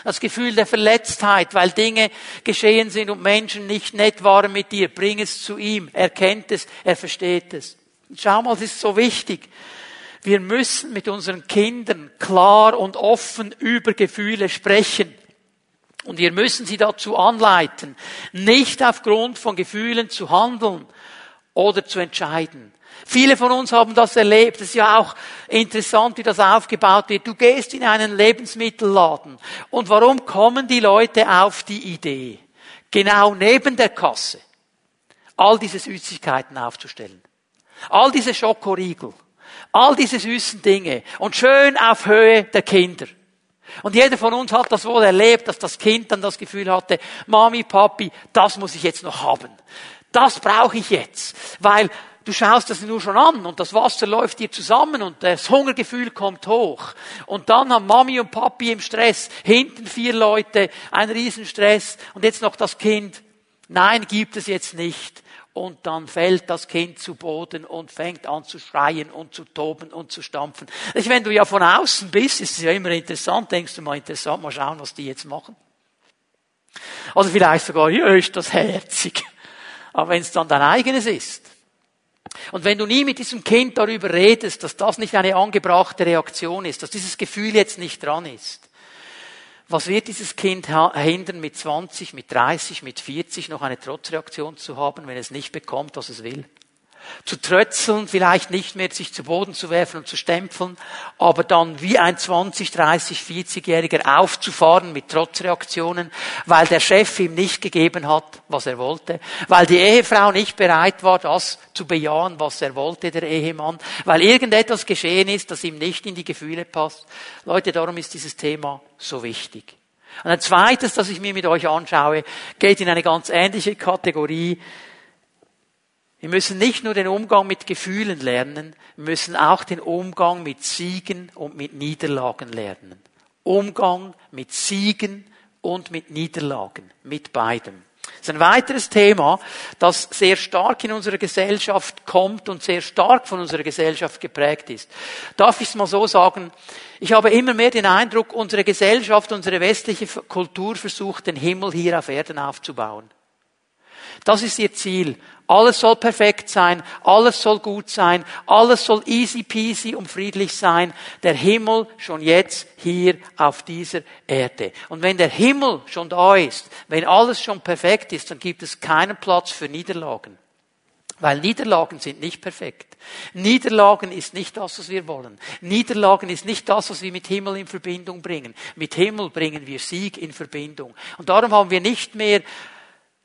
Das Gefühl der Verletztheit, weil Dinge geschehen sind und Menschen nicht nett waren mit dir, bring es zu ihm. Er kennt es, er versteht es. schau mal, es ist so wichtig. Wir müssen mit unseren Kindern klar und offen über Gefühle sprechen. Und wir müssen sie dazu anleiten, nicht aufgrund von Gefühlen zu handeln oder zu entscheiden. Viele von uns haben das erlebt. Es ist ja auch interessant, wie das aufgebaut wird. Du gehst in einen Lebensmittelladen. Und warum kommen die Leute auf die Idee, genau neben der Kasse all diese Süßigkeiten aufzustellen? All diese Schokoriegel, all diese süßen Dinge und schön auf Höhe der Kinder. Und jeder von uns hat das wohl erlebt, dass das Kind dann das Gefühl hatte, Mami, Papi, das muss ich jetzt noch haben. Das brauche ich jetzt. Weil du schaust das nur schon an und das Wasser läuft dir zusammen und das Hungergefühl kommt hoch. Und dann haben Mami und Papi im Stress, hinten vier Leute, ein Riesenstress und jetzt noch das Kind. Nein, gibt es jetzt nicht und dann fällt das Kind zu Boden und fängt an zu schreien und zu toben und zu stampfen. Wenn du ja von außen bist, ist es ja immer interessant, denkst du mal interessant, mal schauen, was die jetzt machen. Also vielleicht sogar, ja, ist das herzig. Aber wenn es dann dein eigenes ist. Und wenn du nie mit diesem Kind darüber redest, dass das nicht eine angebrachte Reaktion ist, dass dieses Gefühl jetzt nicht dran ist, was wird dieses Kind hindern, mit 20, mit 30, mit 40 noch eine Trotzreaktion zu haben, wenn es nicht bekommt, was es will? Zu trötzeln, vielleicht nicht mehr sich zu Boden zu werfen und zu stempeln, aber dann wie ein 20, 30, 40-Jähriger aufzufahren mit Trotzreaktionen, weil der Chef ihm nicht gegeben hat, was er wollte, weil die Ehefrau nicht bereit war, das zu bejahen, was er wollte, der Ehemann, weil irgendetwas geschehen ist, das ihm nicht in die Gefühle passt. Leute, darum ist dieses Thema so wichtig. Und ein zweites, das ich mir mit euch anschaue, geht in eine ganz ähnliche Kategorie, wir müssen nicht nur den Umgang mit Gefühlen lernen, wir müssen auch den Umgang mit Siegen und mit Niederlagen lernen. Umgang mit Siegen und mit Niederlagen, mit beidem. Das ist ein weiteres Thema, das sehr stark in unserer Gesellschaft kommt und sehr stark von unserer Gesellschaft geprägt ist. Darf ich es mal so sagen? Ich habe immer mehr den Eindruck, unsere Gesellschaft, unsere westliche Kultur versucht, den Himmel hier auf Erden aufzubauen. Das ist ihr Ziel. Alles soll perfekt sein, alles soll gut sein, alles soll easy peasy und friedlich sein. Der Himmel schon jetzt hier auf dieser Erde. Und wenn der Himmel schon da ist, wenn alles schon perfekt ist, dann gibt es keinen Platz für Niederlagen. Weil Niederlagen sind nicht perfekt. Niederlagen ist nicht das, was wir wollen. Niederlagen ist nicht das, was wir mit Himmel in Verbindung bringen. Mit Himmel bringen wir Sieg in Verbindung. Und darum haben wir nicht mehr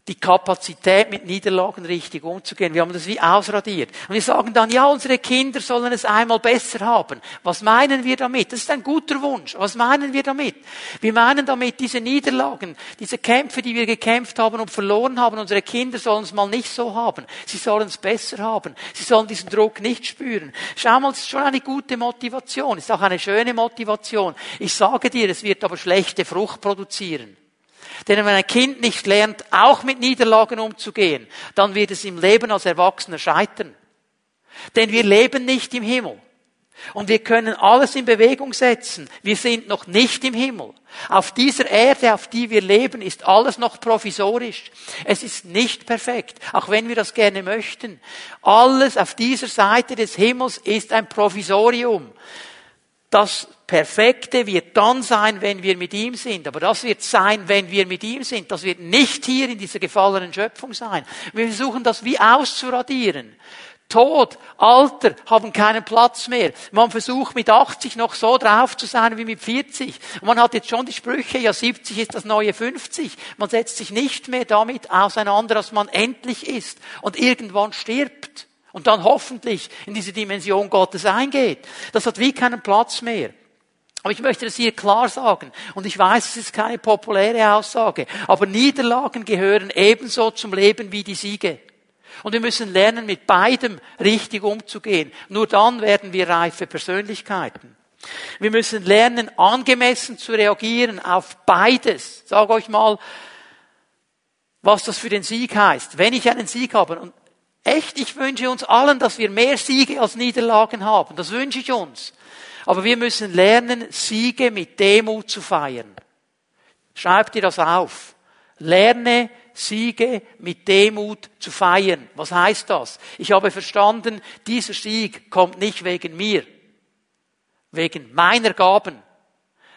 die Kapazität, mit Niederlagen richtig umzugehen. Wir haben das wie ausradiert. Und wir sagen dann, ja, unsere Kinder sollen es einmal besser haben. Was meinen wir damit? Das ist ein guter Wunsch. Was meinen wir damit? Wir meinen damit diese Niederlagen, diese Kämpfe, die wir gekämpft haben und verloren haben. Unsere Kinder sollen es mal nicht so haben. Sie sollen es besser haben. Sie sollen diesen Druck nicht spüren. Schau mal, es ist schon eine gute Motivation. Es ist auch eine schöne Motivation. Ich sage dir, es wird aber schlechte Frucht produzieren. Denn wenn ein Kind nicht lernt, auch mit Niederlagen umzugehen, dann wird es im Leben als Erwachsener scheitern. Denn wir leben nicht im Himmel. Und wir können alles in Bewegung setzen. Wir sind noch nicht im Himmel. Auf dieser Erde, auf die wir leben, ist alles noch provisorisch. Es ist nicht perfekt, auch wenn wir das gerne möchten. Alles auf dieser Seite des Himmels ist ein Provisorium. Das Perfekte wird dann sein, wenn wir mit ihm sind. Aber das wird sein, wenn wir mit ihm sind. Das wird nicht hier in dieser gefallenen Schöpfung sein. Wir versuchen das wie auszuradieren. Tod, Alter haben keinen Platz mehr. Man versucht mit 80 noch so drauf zu sein wie mit 40. man hat jetzt schon die Sprüche, ja 70 ist das neue 50. Man setzt sich nicht mehr damit auseinander, dass man endlich ist und irgendwann stirbt und dann hoffentlich in diese Dimension Gottes eingeht. Das hat wie keinen Platz mehr. Aber ich möchte das hier klar sagen. Und ich weiß, es ist keine populäre Aussage. Aber Niederlagen gehören ebenso zum Leben wie die Siege. Und wir müssen lernen, mit beidem richtig umzugehen. Nur dann werden wir reife Persönlichkeiten. Wir müssen lernen, angemessen zu reagieren auf beides. Sage euch mal, was das für den Sieg heißt. Wenn ich einen Sieg habe, und echt, ich wünsche uns allen, dass wir mehr Siege als Niederlagen haben. Das wünsche ich uns. Aber wir müssen lernen, Siege mit Demut zu feiern. Schreib dir das auf. Lerne Siege mit Demut zu feiern. Was heißt das? Ich habe verstanden, dieser Sieg kommt nicht wegen mir, wegen meiner Gaben,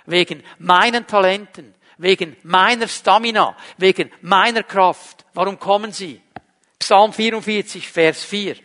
wegen meinen Talenten, wegen meiner Stamina, wegen meiner Kraft. Warum kommen sie? Psalm 44, Vers 4.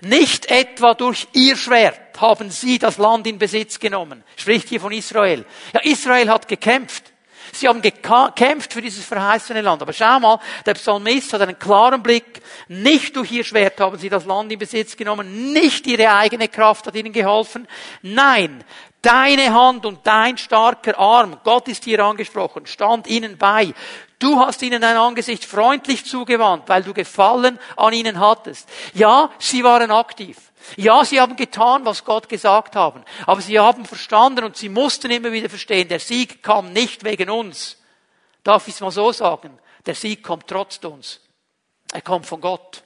Nicht etwa durch ihr Schwert haben sie das Land in Besitz genommen. Spricht hier von Israel. Ja, Israel hat gekämpft. Sie haben gekämpft für dieses verheißene Land. Aber schau mal, der Psalmist hat einen klaren Blick. Nicht durch ihr Schwert haben sie das Land in Besitz genommen. Nicht ihre eigene Kraft hat ihnen geholfen. Nein, deine Hand und dein starker Arm, Gott ist hier angesprochen, stand ihnen bei. Du hast ihnen dein Angesicht freundlich zugewandt, weil du Gefallen an ihnen hattest. Ja, sie waren aktiv. Ja, sie haben getan, was Gott gesagt haben. Aber sie haben verstanden und sie mussten immer wieder verstehen, der Sieg kam nicht wegen uns. Darf ich es mal so sagen? Der Sieg kommt trotz uns. Er kommt von Gott.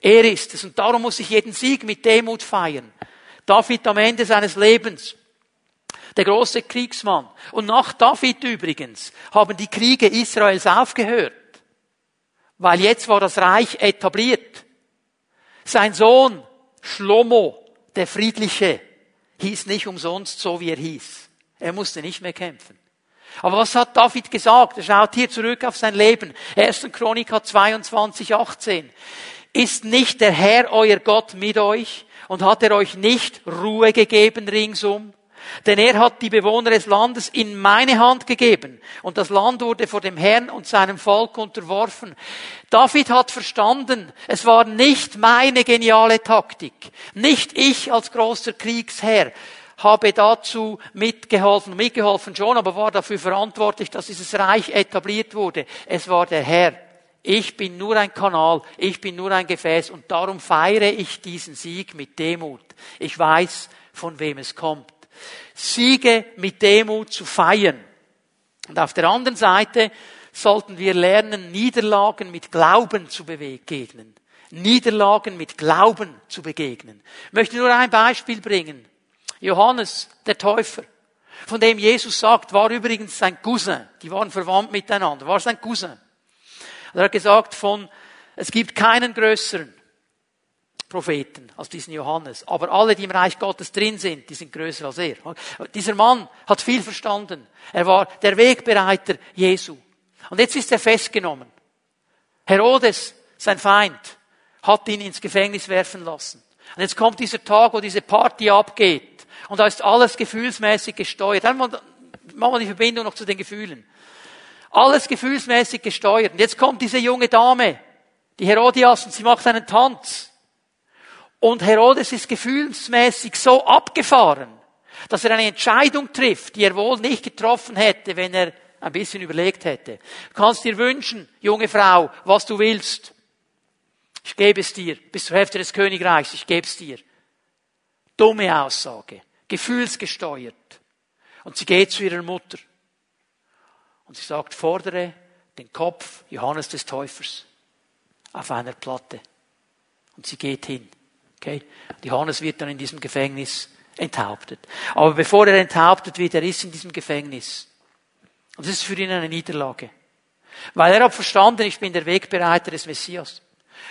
Er ist es. Und darum muss ich jeden Sieg mit Demut feiern. David am Ende seines Lebens der große Kriegsmann. Und nach David übrigens haben die Kriege Israels aufgehört, weil jetzt war das Reich etabliert. Sein Sohn Schlomo, der Friedliche, hieß nicht umsonst so, wie er hieß. Er musste nicht mehr kämpfen. Aber was hat David gesagt? Er schaut hier zurück auf sein Leben. 1. Chronika 22, 18. Ist nicht der Herr euer Gott mit euch und hat er euch nicht Ruhe gegeben ringsum? Denn er hat die Bewohner des Landes in meine Hand gegeben. Und das Land wurde vor dem Herrn und seinem Volk unterworfen. David hat verstanden, es war nicht meine geniale Taktik. Nicht ich als großer Kriegsherr habe dazu mitgeholfen, mitgeholfen schon, aber war dafür verantwortlich, dass dieses Reich etabliert wurde. Es war der Herr. Ich bin nur ein Kanal, ich bin nur ein Gefäß und darum feiere ich diesen Sieg mit Demut. Ich weiß, von wem es kommt. Siege mit Demut zu feiern. Und auf der anderen Seite sollten wir lernen, Niederlagen mit Glauben zu begegnen. Niederlagen mit Glauben zu begegnen. Ich möchte nur ein Beispiel bringen. Johannes, der Täufer, von dem Jesus sagt, war übrigens sein Cousin. Die waren verwandt miteinander, war sein Cousin. Er hat gesagt von, es gibt keinen größeren Propheten als diesen Johannes. Aber alle, die im Reich Gottes drin sind, die sind größer als er. Dieser Mann hat viel verstanden. Er war der Wegbereiter Jesu. Und jetzt ist er festgenommen. Herodes, sein Feind, hat ihn ins Gefängnis werfen lassen. Und jetzt kommt dieser Tag, wo diese Party abgeht. Und da ist alles gefühlsmäßig gesteuert. Dann machen wir die Verbindung noch zu den Gefühlen. Alles gefühlsmäßig gesteuert. Und jetzt kommt diese junge Dame, die Herodias, und sie macht einen Tanz. Und Herodes ist gefühlsmäßig so abgefahren, dass er eine Entscheidung trifft, die er wohl nicht getroffen hätte, wenn er ein bisschen überlegt hätte. Du kannst dir wünschen, junge Frau, was du willst. Ich gebe es dir. Bis zur Hälfte des Königreichs, ich gebe es dir. Dumme Aussage. Gefühlsgesteuert. Und sie geht zu ihrer Mutter. Und sie sagt, fordere den Kopf Johannes des Täufers auf einer Platte. Und sie geht hin. Okay? Und Johannes wird dann in diesem Gefängnis enthauptet. Aber bevor er enthauptet wird, er ist in diesem Gefängnis. Und das ist für ihn eine Niederlage. Weil er hat verstanden, ich bin der Wegbereiter des Messias.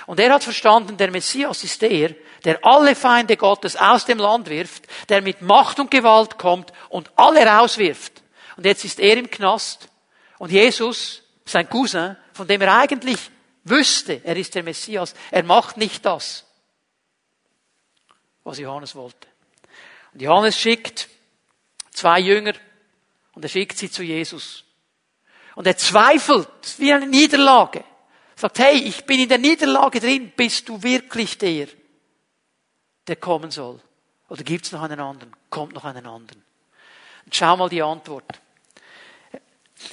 Und er hat verstanden, der Messias ist der, der alle Feinde Gottes aus dem Land wirft, der mit Macht und Gewalt kommt und alle rauswirft. Und jetzt ist er im Knast. Und Jesus, sein Cousin, von dem er eigentlich wüsste, er ist der Messias, er macht nicht das, was Johannes wollte. Und Johannes schickt zwei Jünger und er schickt sie zu Jesus. Und er zweifelt, wie eine Niederlage. Sagt, hey, ich bin in der Niederlage drin, bist du wirklich der, der kommen soll? Oder gibt's noch einen anderen? Kommt noch einen anderen? Und schau mal die Antwort.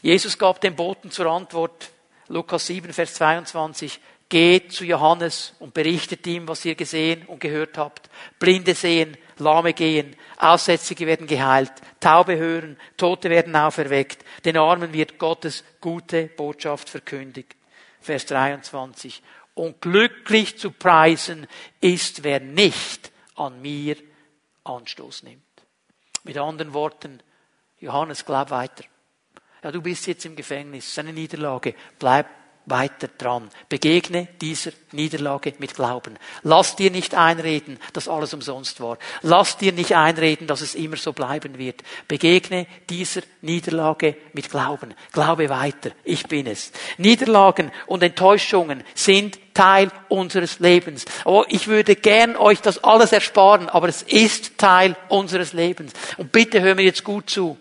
Jesus gab dem Boten zur Antwort, Lukas 7, Vers 22, geht zu Johannes und berichtet ihm, was ihr gesehen und gehört habt. Blinde sehen, Lahme gehen, Aussätzige werden geheilt, Taube hören, Tote werden auferweckt, den Armen wird Gottes gute Botschaft verkündigt. Vers 23. Und glücklich zu preisen ist, wer nicht an mir Anstoß nimmt. Mit anderen Worten, Johannes, glaub weiter. Ja, du bist jetzt im Gefängnis, seine Niederlage. Bleib weiter dran. Begegne dieser Niederlage mit Glauben. Lass dir nicht einreden, dass alles umsonst war. Lass dir nicht einreden, dass es immer so bleiben wird. Begegne dieser Niederlage mit Glauben. Glaube weiter. Ich bin es. Niederlagen und Enttäuschungen sind Teil unseres Lebens. Oh, ich würde gern euch das alles ersparen, aber es ist Teil unseres Lebens. Und bitte hör mir jetzt gut zu.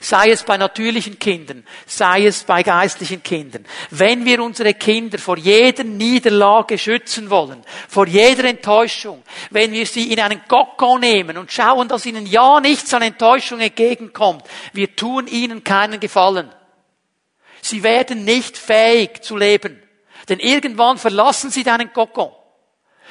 Sei es bei natürlichen Kindern, sei es bei geistlichen Kindern. Wenn wir unsere Kinder vor jeder Niederlage schützen wollen, vor jeder Enttäuschung, wenn wir sie in einen Kokon nehmen und schauen, dass ihnen ja nichts an Enttäuschung entgegenkommt, wir tun ihnen keinen Gefallen. Sie werden nicht fähig zu leben. Denn irgendwann verlassen sie deinen Kokon.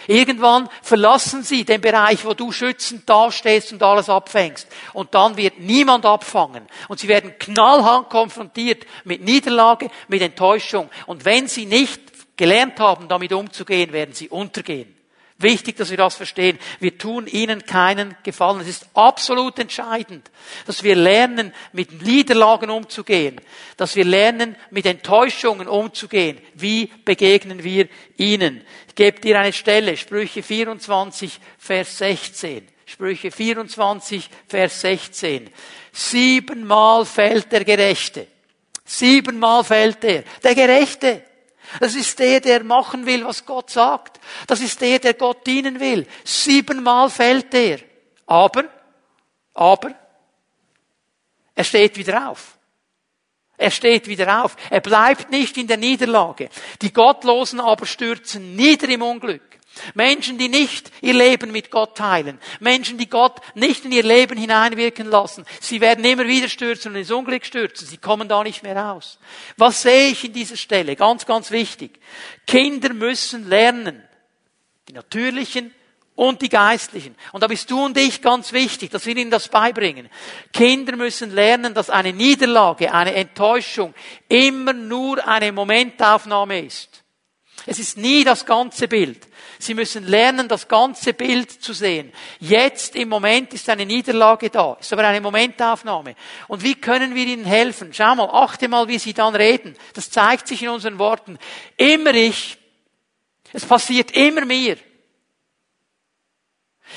Irgendwann verlassen sie den Bereich, wo du schützend dastehst und alles abfängst. Und dann wird niemand abfangen. Und sie werden knallhart konfrontiert mit Niederlage, mit Enttäuschung. Und wenn sie nicht gelernt haben, damit umzugehen, werden sie untergehen. Wichtig, dass wir das verstehen. Wir tun ihnen keinen Gefallen. Es ist absolut entscheidend, dass wir lernen, mit Niederlagen umzugehen, dass wir lernen, mit Enttäuschungen umzugehen. Wie begegnen wir ihnen? Ich gebe dir eine Stelle, Sprüche 24, Vers 16. Sprüche 24, Vers 16. Siebenmal fällt der Gerechte. Siebenmal fällt er. Der Gerechte. Das ist der, der machen will, was Gott sagt. Das ist der, der Gott dienen will. Siebenmal fällt er. Aber, aber, er steht wieder auf. Er steht wieder auf. Er bleibt nicht in der Niederlage. Die Gottlosen aber stürzen nieder im Unglück. Menschen, die nicht ihr Leben mit Gott teilen. Menschen, die Gott nicht in ihr Leben hineinwirken lassen. Sie werden immer wieder stürzen und ins Unglück stürzen. Sie kommen da nicht mehr raus. Was sehe ich in dieser Stelle? Ganz, ganz wichtig. Kinder müssen lernen. Die natürlichen und die geistlichen. Und da bist du und ich ganz wichtig, dass wir ihnen das beibringen. Kinder müssen lernen, dass eine Niederlage, eine Enttäuschung immer nur eine Momentaufnahme ist. Es ist nie das ganze Bild. Sie müssen lernen, das ganze Bild zu sehen. Jetzt im Moment ist eine Niederlage da, ist aber eine Momentaufnahme. Und wie können wir ihnen helfen? Schau mal, achte mal, wie sie dann reden. Das zeigt sich in unseren Worten. Immer ich. Es passiert immer mir.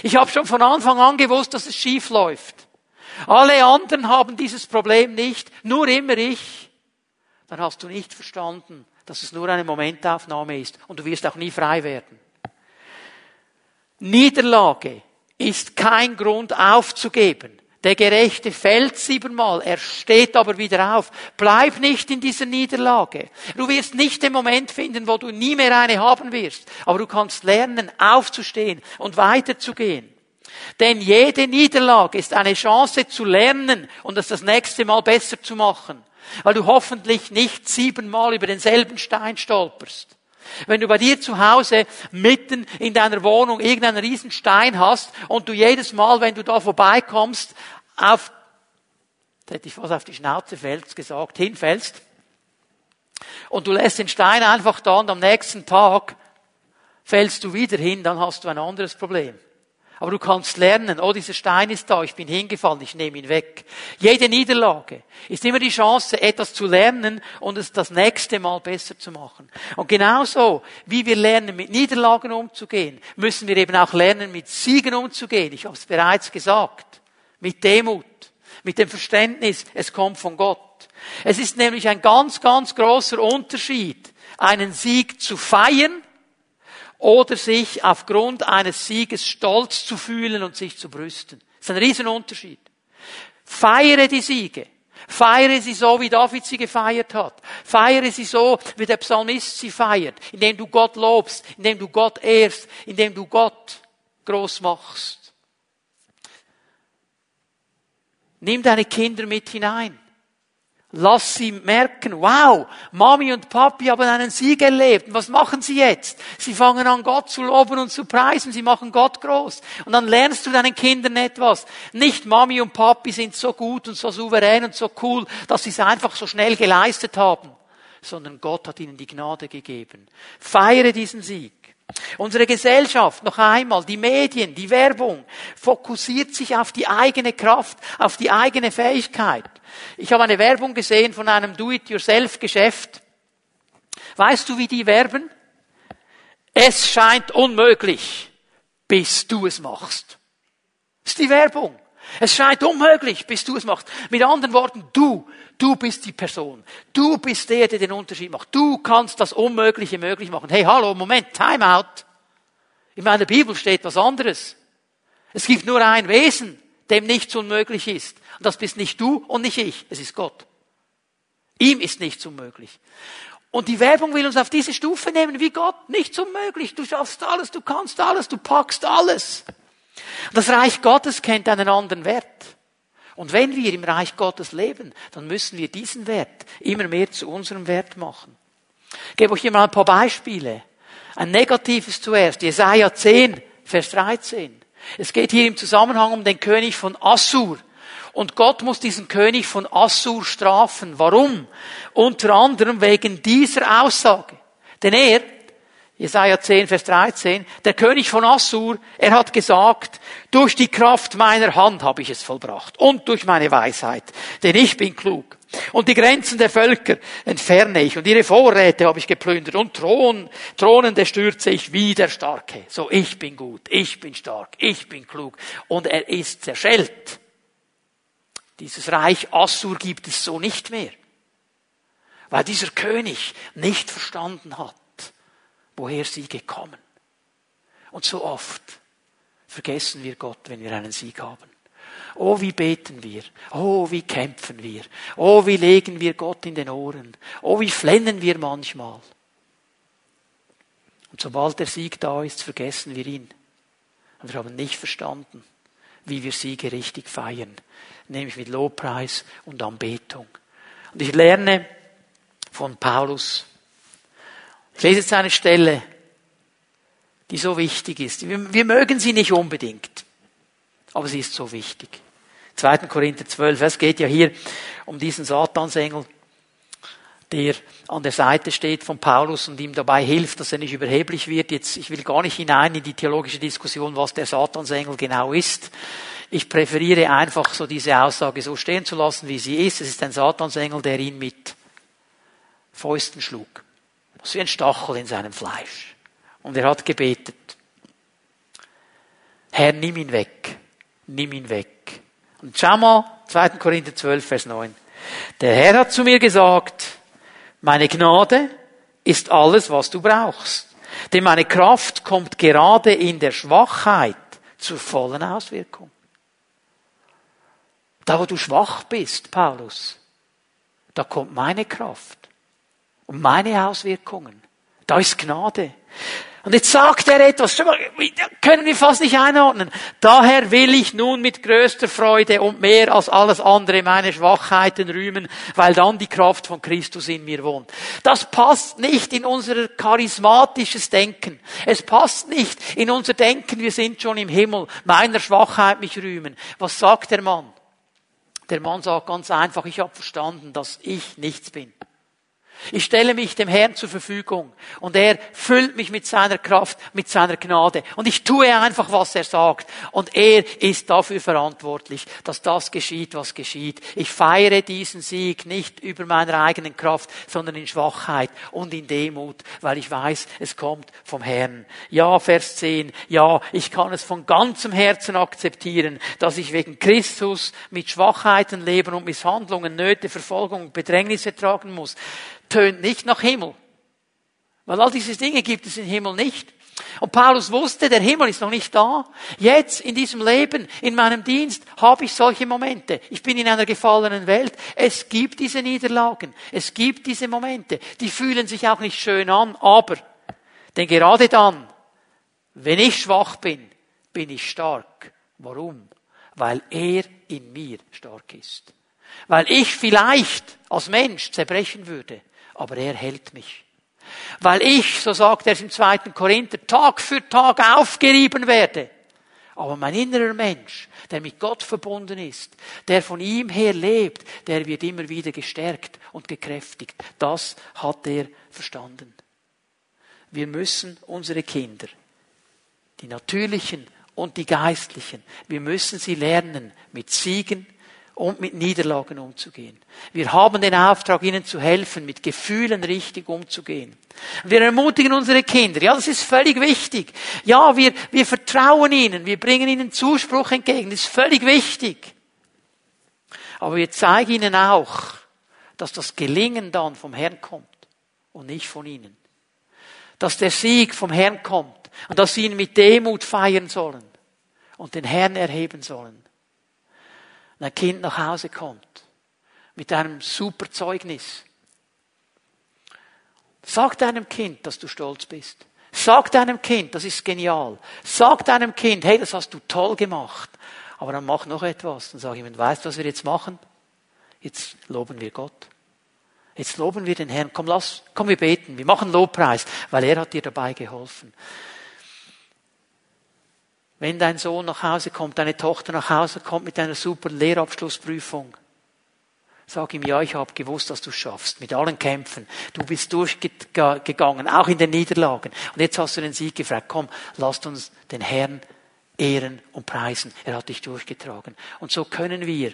Ich habe schon von Anfang an gewusst, dass es schief läuft. Alle anderen haben dieses Problem nicht, nur immer ich. Dann hast du nicht verstanden, dass es nur eine Momentaufnahme ist und du wirst auch nie frei werden. Niederlage ist kein Grund aufzugeben. Der Gerechte fällt siebenmal, er steht aber wieder auf. Bleib nicht in dieser Niederlage. Du wirst nicht den Moment finden, wo du nie mehr eine haben wirst. Aber du kannst lernen, aufzustehen und weiterzugehen. Denn jede Niederlage ist eine Chance zu lernen und es das nächste Mal besser zu machen. Weil du hoffentlich nicht siebenmal über denselben Stein stolperst. Wenn du bei dir zu Hause mitten in deiner Wohnung irgendeinen riesen Stein hast und du jedes Mal, wenn du da vorbeikommst, auf, hätte ich fast auf die Schnauze fällst, gesagt, hinfällst, und du lässt den Stein einfach da und am nächsten Tag fällst du wieder hin, dann hast du ein anderes Problem. Aber du kannst lernen, oh, dieser Stein ist da, ich bin hingefallen, ich nehme ihn weg. Jede Niederlage ist immer die Chance, etwas zu lernen und es das nächste Mal besser zu machen. Und genauso, wie wir lernen, mit Niederlagen umzugehen, müssen wir eben auch lernen, mit Siegen umzugehen. Ich habe es bereits gesagt. Mit Demut, mit dem Verständnis, es kommt von Gott. Es ist nämlich ein ganz, ganz großer Unterschied, einen Sieg zu feiern oder sich aufgrund eines Sieges stolz zu fühlen und sich zu brüsten. Das ist ein Riesenunterschied. Feiere die Siege. Feiere sie so, wie David sie gefeiert hat. Feiere sie so, wie der Psalmist sie feiert, indem du Gott lobst, indem du Gott ehrst, indem du Gott groß machst. Nimm deine Kinder mit hinein. Lass sie merken, wow, Mami und Papi haben einen Sieg erlebt. Was machen sie jetzt? Sie fangen an, Gott zu loben und zu preisen. Sie machen Gott groß. Und dann lernst du deinen Kindern etwas. Nicht Mami und Papi sind so gut und so souverän und so cool, dass sie es einfach so schnell geleistet haben, sondern Gott hat ihnen die Gnade gegeben. Feiere diesen Sieg. Unsere Gesellschaft, noch einmal, die Medien, die Werbung, fokussiert sich auf die eigene Kraft, auf die eigene Fähigkeit. Ich habe eine Werbung gesehen von einem Do-it-yourself-Geschäft. Weißt du, wie die werben? Es scheint unmöglich, bis du es machst. Das ist die Werbung. Es scheint unmöglich, bis du es machst. Mit anderen Worten, du, du bist die Person. Du bist der, der den Unterschied macht. Du kannst das Unmögliche möglich machen. Hey, hallo, Moment, Time out. In meiner Bibel steht was anderes. Es gibt nur ein Wesen, dem nichts unmöglich ist. Und das bist nicht du und nicht ich. Es ist Gott. Ihm ist nichts unmöglich. Und die Werbung will uns auf diese Stufe nehmen wie Gott. Nichts unmöglich. Du schaffst alles, du kannst alles, du packst alles. Das Reich Gottes kennt einen anderen Wert. Und wenn wir im Reich Gottes leben, dann müssen wir diesen Wert immer mehr zu unserem Wert machen. Ich gebe euch hier mal ein paar Beispiele. Ein negatives zuerst. Jesaja 10, Vers 13. Es geht hier im Zusammenhang um den König von Assur. Und Gott muss diesen König von Assur strafen. Warum? Unter anderem wegen dieser Aussage. Denn er, Jesaja 10, Vers 13, der König von Assur, er hat gesagt, durch die Kraft meiner Hand habe ich es vollbracht und durch meine Weisheit, denn ich bin klug. Und die Grenzen der Völker entferne ich und ihre Vorräte habe ich geplündert und Thron, Thronende stürze ich wie der Starke. So, ich bin gut, ich bin stark, ich bin klug. Und er ist zerschellt. Dieses Reich Assur gibt es so nicht mehr. Weil dieser König nicht verstanden hat, woher sie gekommen. Und so oft vergessen wir Gott, wenn wir einen Sieg haben. Oh, wie beten wir. Oh, wie kämpfen wir. Oh, wie legen wir Gott in den Ohren. Oh, wie flennen wir manchmal. Und sobald der Sieg da ist, vergessen wir ihn. Und wir haben nicht verstanden, wie wir Siege richtig feiern. Nämlich mit Lobpreis und Anbetung. Und ich lerne von Paulus. Ich lese jetzt eine Stelle, die so wichtig ist. Wir, wir mögen sie nicht unbedingt. Aber sie ist so wichtig. 2. Korinther 12, es geht ja hier um diesen Satansengel. der an der Seite steht von Paulus und ihm dabei hilft, dass er nicht überheblich wird. Jetzt, ich will gar nicht hinein in die theologische Diskussion, was der Satansengel genau ist. Ich präferiere einfach so diese Aussage so stehen zu lassen, wie sie ist. Es ist ein Satansengel, der ihn mit Fäusten schlug. Das wie ein Stachel in seinem Fleisch. Und er hat gebetet. Herr, nimm ihn weg. Nimm ihn weg. Und schau mal, 2. Korinther 12, Vers 9. Der Herr hat zu mir gesagt, meine Gnade ist alles, was du brauchst. Denn meine Kraft kommt gerade in der Schwachheit zur vollen Auswirkung. Da wo du schwach bist, Paulus, da kommt meine Kraft und meine Auswirkungen. Da ist Gnade. Und jetzt sagt er etwas, können wir fast nicht einordnen. Daher will ich nun mit größter Freude und mehr als alles andere meine Schwachheiten rühmen, weil dann die Kraft von Christus in mir wohnt. Das passt nicht in unser charismatisches Denken. Es passt nicht in unser Denken, wir sind schon im Himmel, meiner Schwachheit mich rühmen. Was sagt der Mann? Der Mann sagt ganz einfach, ich habe verstanden, dass ich nichts bin. Ich stelle mich dem Herrn zur Verfügung und er füllt mich mit seiner Kraft, mit seiner Gnade und ich tue einfach, was er sagt und er ist dafür verantwortlich, dass das geschieht, was geschieht. Ich feiere diesen Sieg nicht über meiner eigenen Kraft, sondern in Schwachheit und in Demut, weil ich weiß, es kommt vom Herrn. Ja, Vers 10, ja, ich kann es von ganzem Herzen akzeptieren, dass ich wegen Christus mit Schwachheiten leben und Misshandlungen, Nöte, Verfolgung, Bedrängnisse tragen muss tönt nicht nach Himmel. Weil all diese Dinge gibt es im Himmel nicht. Und Paulus wusste, der Himmel ist noch nicht da. Jetzt in diesem Leben, in meinem Dienst, habe ich solche Momente. Ich bin in einer gefallenen Welt. Es gibt diese Niederlagen. Es gibt diese Momente. Die fühlen sich auch nicht schön an, aber, denn gerade dann, wenn ich schwach bin, bin ich stark. Warum? Weil er in mir stark ist. Weil ich vielleicht als Mensch zerbrechen würde aber er hält mich. Weil ich, so sagt er es im zweiten Korinther, Tag für Tag aufgerieben werde. Aber mein innerer Mensch, der mit Gott verbunden ist, der von ihm her lebt, der wird immer wieder gestärkt und gekräftigt. Das hat er verstanden. Wir müssen unsere Kinder, die natürlichen und die geistlichen, wir müssen sie lernen, mit Siegen und mit Niederlagen umzugehen. Wir haben den Auftrag, ihnen zu helfen, mit Gefühlen richtig umzugehen. Wir ermutigen unsere Kinder. Ja, das ist völlig wichtig. Ja, wir, wir vertrauen ihnen. Wir bringen ihnen Zuspruch entgegen. Das ist völlig wichtig. Aber wir zeigen ihnen auch, dass das Gelingen dann vom Herrn kommt und nicht von ihnen. Dass der Sieg vom Herrn kommt und dass sie ihn mit Demut feiern sollen und den Herrn erheben sollen ein Kind nach Hause kommt mit einem super Zeugnis. Sag deinem Kind, dass du stolz bist. Sag deinem Kind, das ist genial. Sag deinem Kind, hey, das hast du toll gemacht. Aber dann mach noch etwas. Dann ich ihm, weißt du, was wir jetzt machen? Jetzt loben wir Gott. Jetzt loben wir den Herrn. Komm, lass, komm, wir beten. Wir machen Lobpreis, weil er hat dir dabei geholfen. Wenn dein Sohn nach Hause kommt, deine Tochter nach Hause kommt mit einer super Lehrabschlussprüfung, sag ihm, ja, ich habe gewusst, dass du schaffst, mit allen Kämpfen. Du bist durchgegangen, auch in den Niederlagen. Und jetzt hast du den Sieg gefragt, komm, lasst uns den Herrn ehren und preisen. Er hat dich durchgetragen. Und so können wir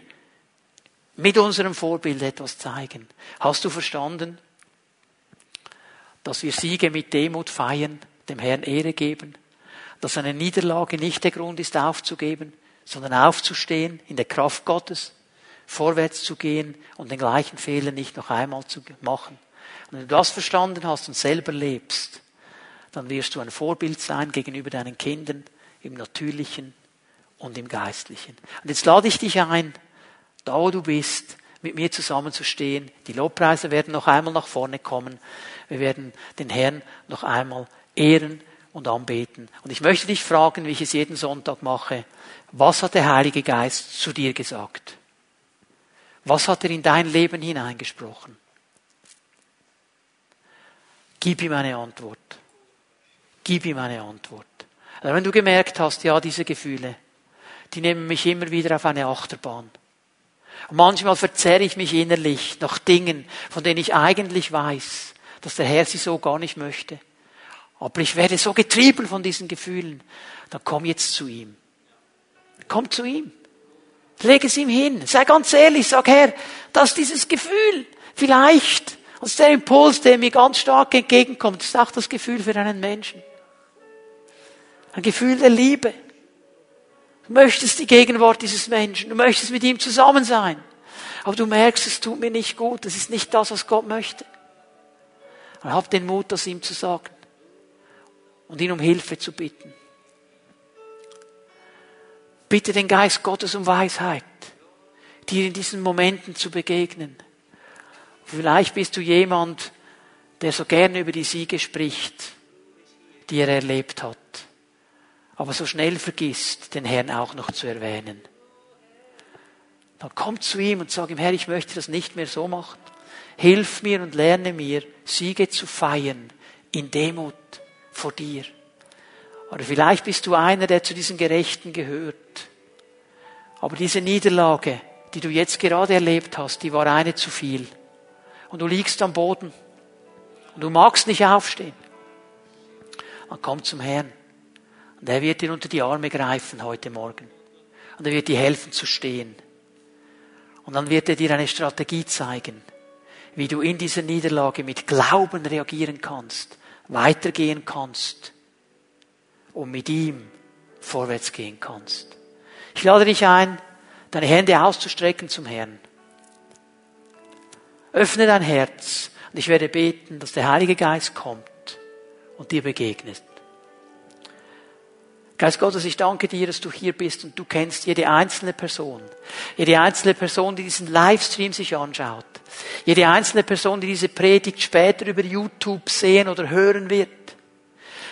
mit unserem Vorbild etwas zeigen. Hast du verstanden, dass wir Siege mit Demut feiern, dem Herrn Ehre geben? Dass eine Niederlage nicht der Grund ist, aufzugeben, sondern aufzustehen in der Kraft Gottes, vorwärts zu gehen und den gleichen Fehler nicht noch einmal zu machen. Und wenn du das verstanden hast und selber lebst, dann wirst du ein Vorbild sein gegenüber deinen Kindern im Natürlichen und im Geistlichen. Und jetzt lade ich dich ein, da wo du bist, mit mir zusammenzustehen. Die Lobpreise werden noch einmal nach vorne kommen. Wir werden den Herrn noch einmal ehren und anbeten. Und ich möchte dich fragen, wie ich es jeden Sonntag mache, was hat der Heilige Geist zu dir gesagt? Was hat er in dein Leben hineingesprochen? Gib ihm eine Antwort. Gib ihm eine Antwort. Also wenn du gemerkt hast, ja, diese Gefühle, die nehmen mich immer wieder auf eine Achterbahn. Und manchmal verzerre ich mich innerlich nach Dingen, von denen ich eigentlich weiß, dass der Herr sie so gar nicht möchte. Aber ich werde so getrieben von diesen Gefühlen. Dann komm jetzt zu ihm. Komm zu ihm. Leg es ihm hin. Sei ganz ehrlich. Sag, Herr, dass dieses Gefühl vielleicht, und der Impuls, der mir ganz stark entgegenkommt, ist auch das Gefühl für einen Menschen. Ein Gefühl der Liebe. Du möchtest die Gegenwart dieses Menschen. Du möchtest mit ihm zusammen sein. Aber du merkst, es tut mir nicht gut. Das ist nicht das, was Gott möchte. Und hab den Mut, das ihm zu sagen. Und ihn um Hilfe zu bitten. Bitte den Geist Gottes um Weisheit, dir in diesen Momenten zu begegnen. Vielleicht bist du jemand, der so gerne über die Siege spricht, die er erlebt hat aber so schnell vergisst, den Herrn auch noch zu erwähnen. Dann komm zu ihm und sag ihm, Herr, ich möchte das nicht mehr so machen. Hilf mir und lerne mir, Siege zu feiern in Demut vor dir. Oder vielleicht bist du einer, der zu diesen Gerechten gehört. Aber diese Niederlage, die du jetzt gerade erlebt hast, die war eine zu viel. Und du liegst am Boden. Und du magst nicht aufstehen. Dann komm zum Herrn. Und er wird dir unter die Arme greifen heute Morgen. Und er wird dir helfen zu stehen. Und dann wird er dir eine Strategie zeigen, wie du in dieser Niederlage mit Glauben reagieren kannst, weitergehen kannst und mit ihm vorwärts gehen kannst. Ich lade dich ein, deine Hände auszustrecken zum Herrn. Öffne dein Herz und ich werde beten, dass der Heilige Geist kommt und dir begegnet. Geist Gottes, ich danke dir, dass du hier bist und du kennst jede einzelne Person. Jede einzelne Person, die diesen Livestream sich anschaut. Jede einzelne Person, die diese Predigt später über YouTube sehen oder hören wird.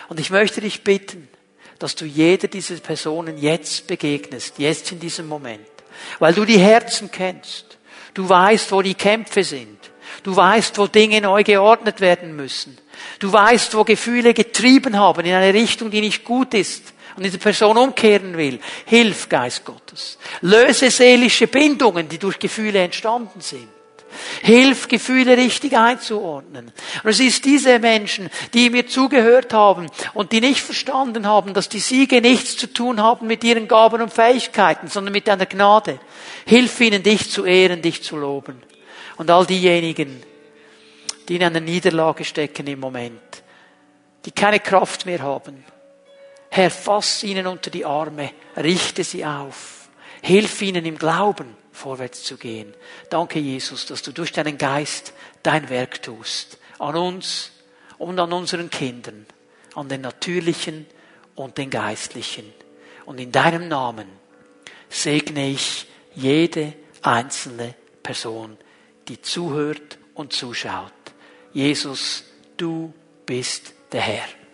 Und ich möchte dich bitten, dass du jeder dieser Personen jetzt begegnest, jetzt in diesem Moment. Weil du die Herzen kennst. Du weißt, wo die Kämpfe sind. Du weißt, wo Dinge neu geordnet werden müssen. Du weißt, wo Gefühle getrieben haben in eine Richtung, die nicht gut ist und diese Person umkehren will, hilf Geist Gottes. Löse seelische Bindungen, die durch Gefühle entstanden sind. Hilf, Gefühle richtig einzuordnen. Und es ist diese Menschen, die mir zugehört haben und die nicht verstanden haben, dass die Siege nichts zu tun haben mit ihren Gaben und Fähigkeiten, sondern mit deiner Gnade. Hilf ihnen, dich zu ehren, dich zu loben. Und all diejenigen, die in einer Niederlage stecken im Moment, die keine Kraft mehr haben, Herr, fass ihnen unter die Arme, richte sie auf, hilf ihnen im Glauben vorwärts zu gehen. Danke, Jesus, dass du durch deinen Geist dein Werk tust. An uns und an unseren Kindern, an den natürlichen und den geistlichen. Und in deinem Namen segne ich jede einzelne Person, die zuhört und zuschaut. Jesus, du bist der Herr.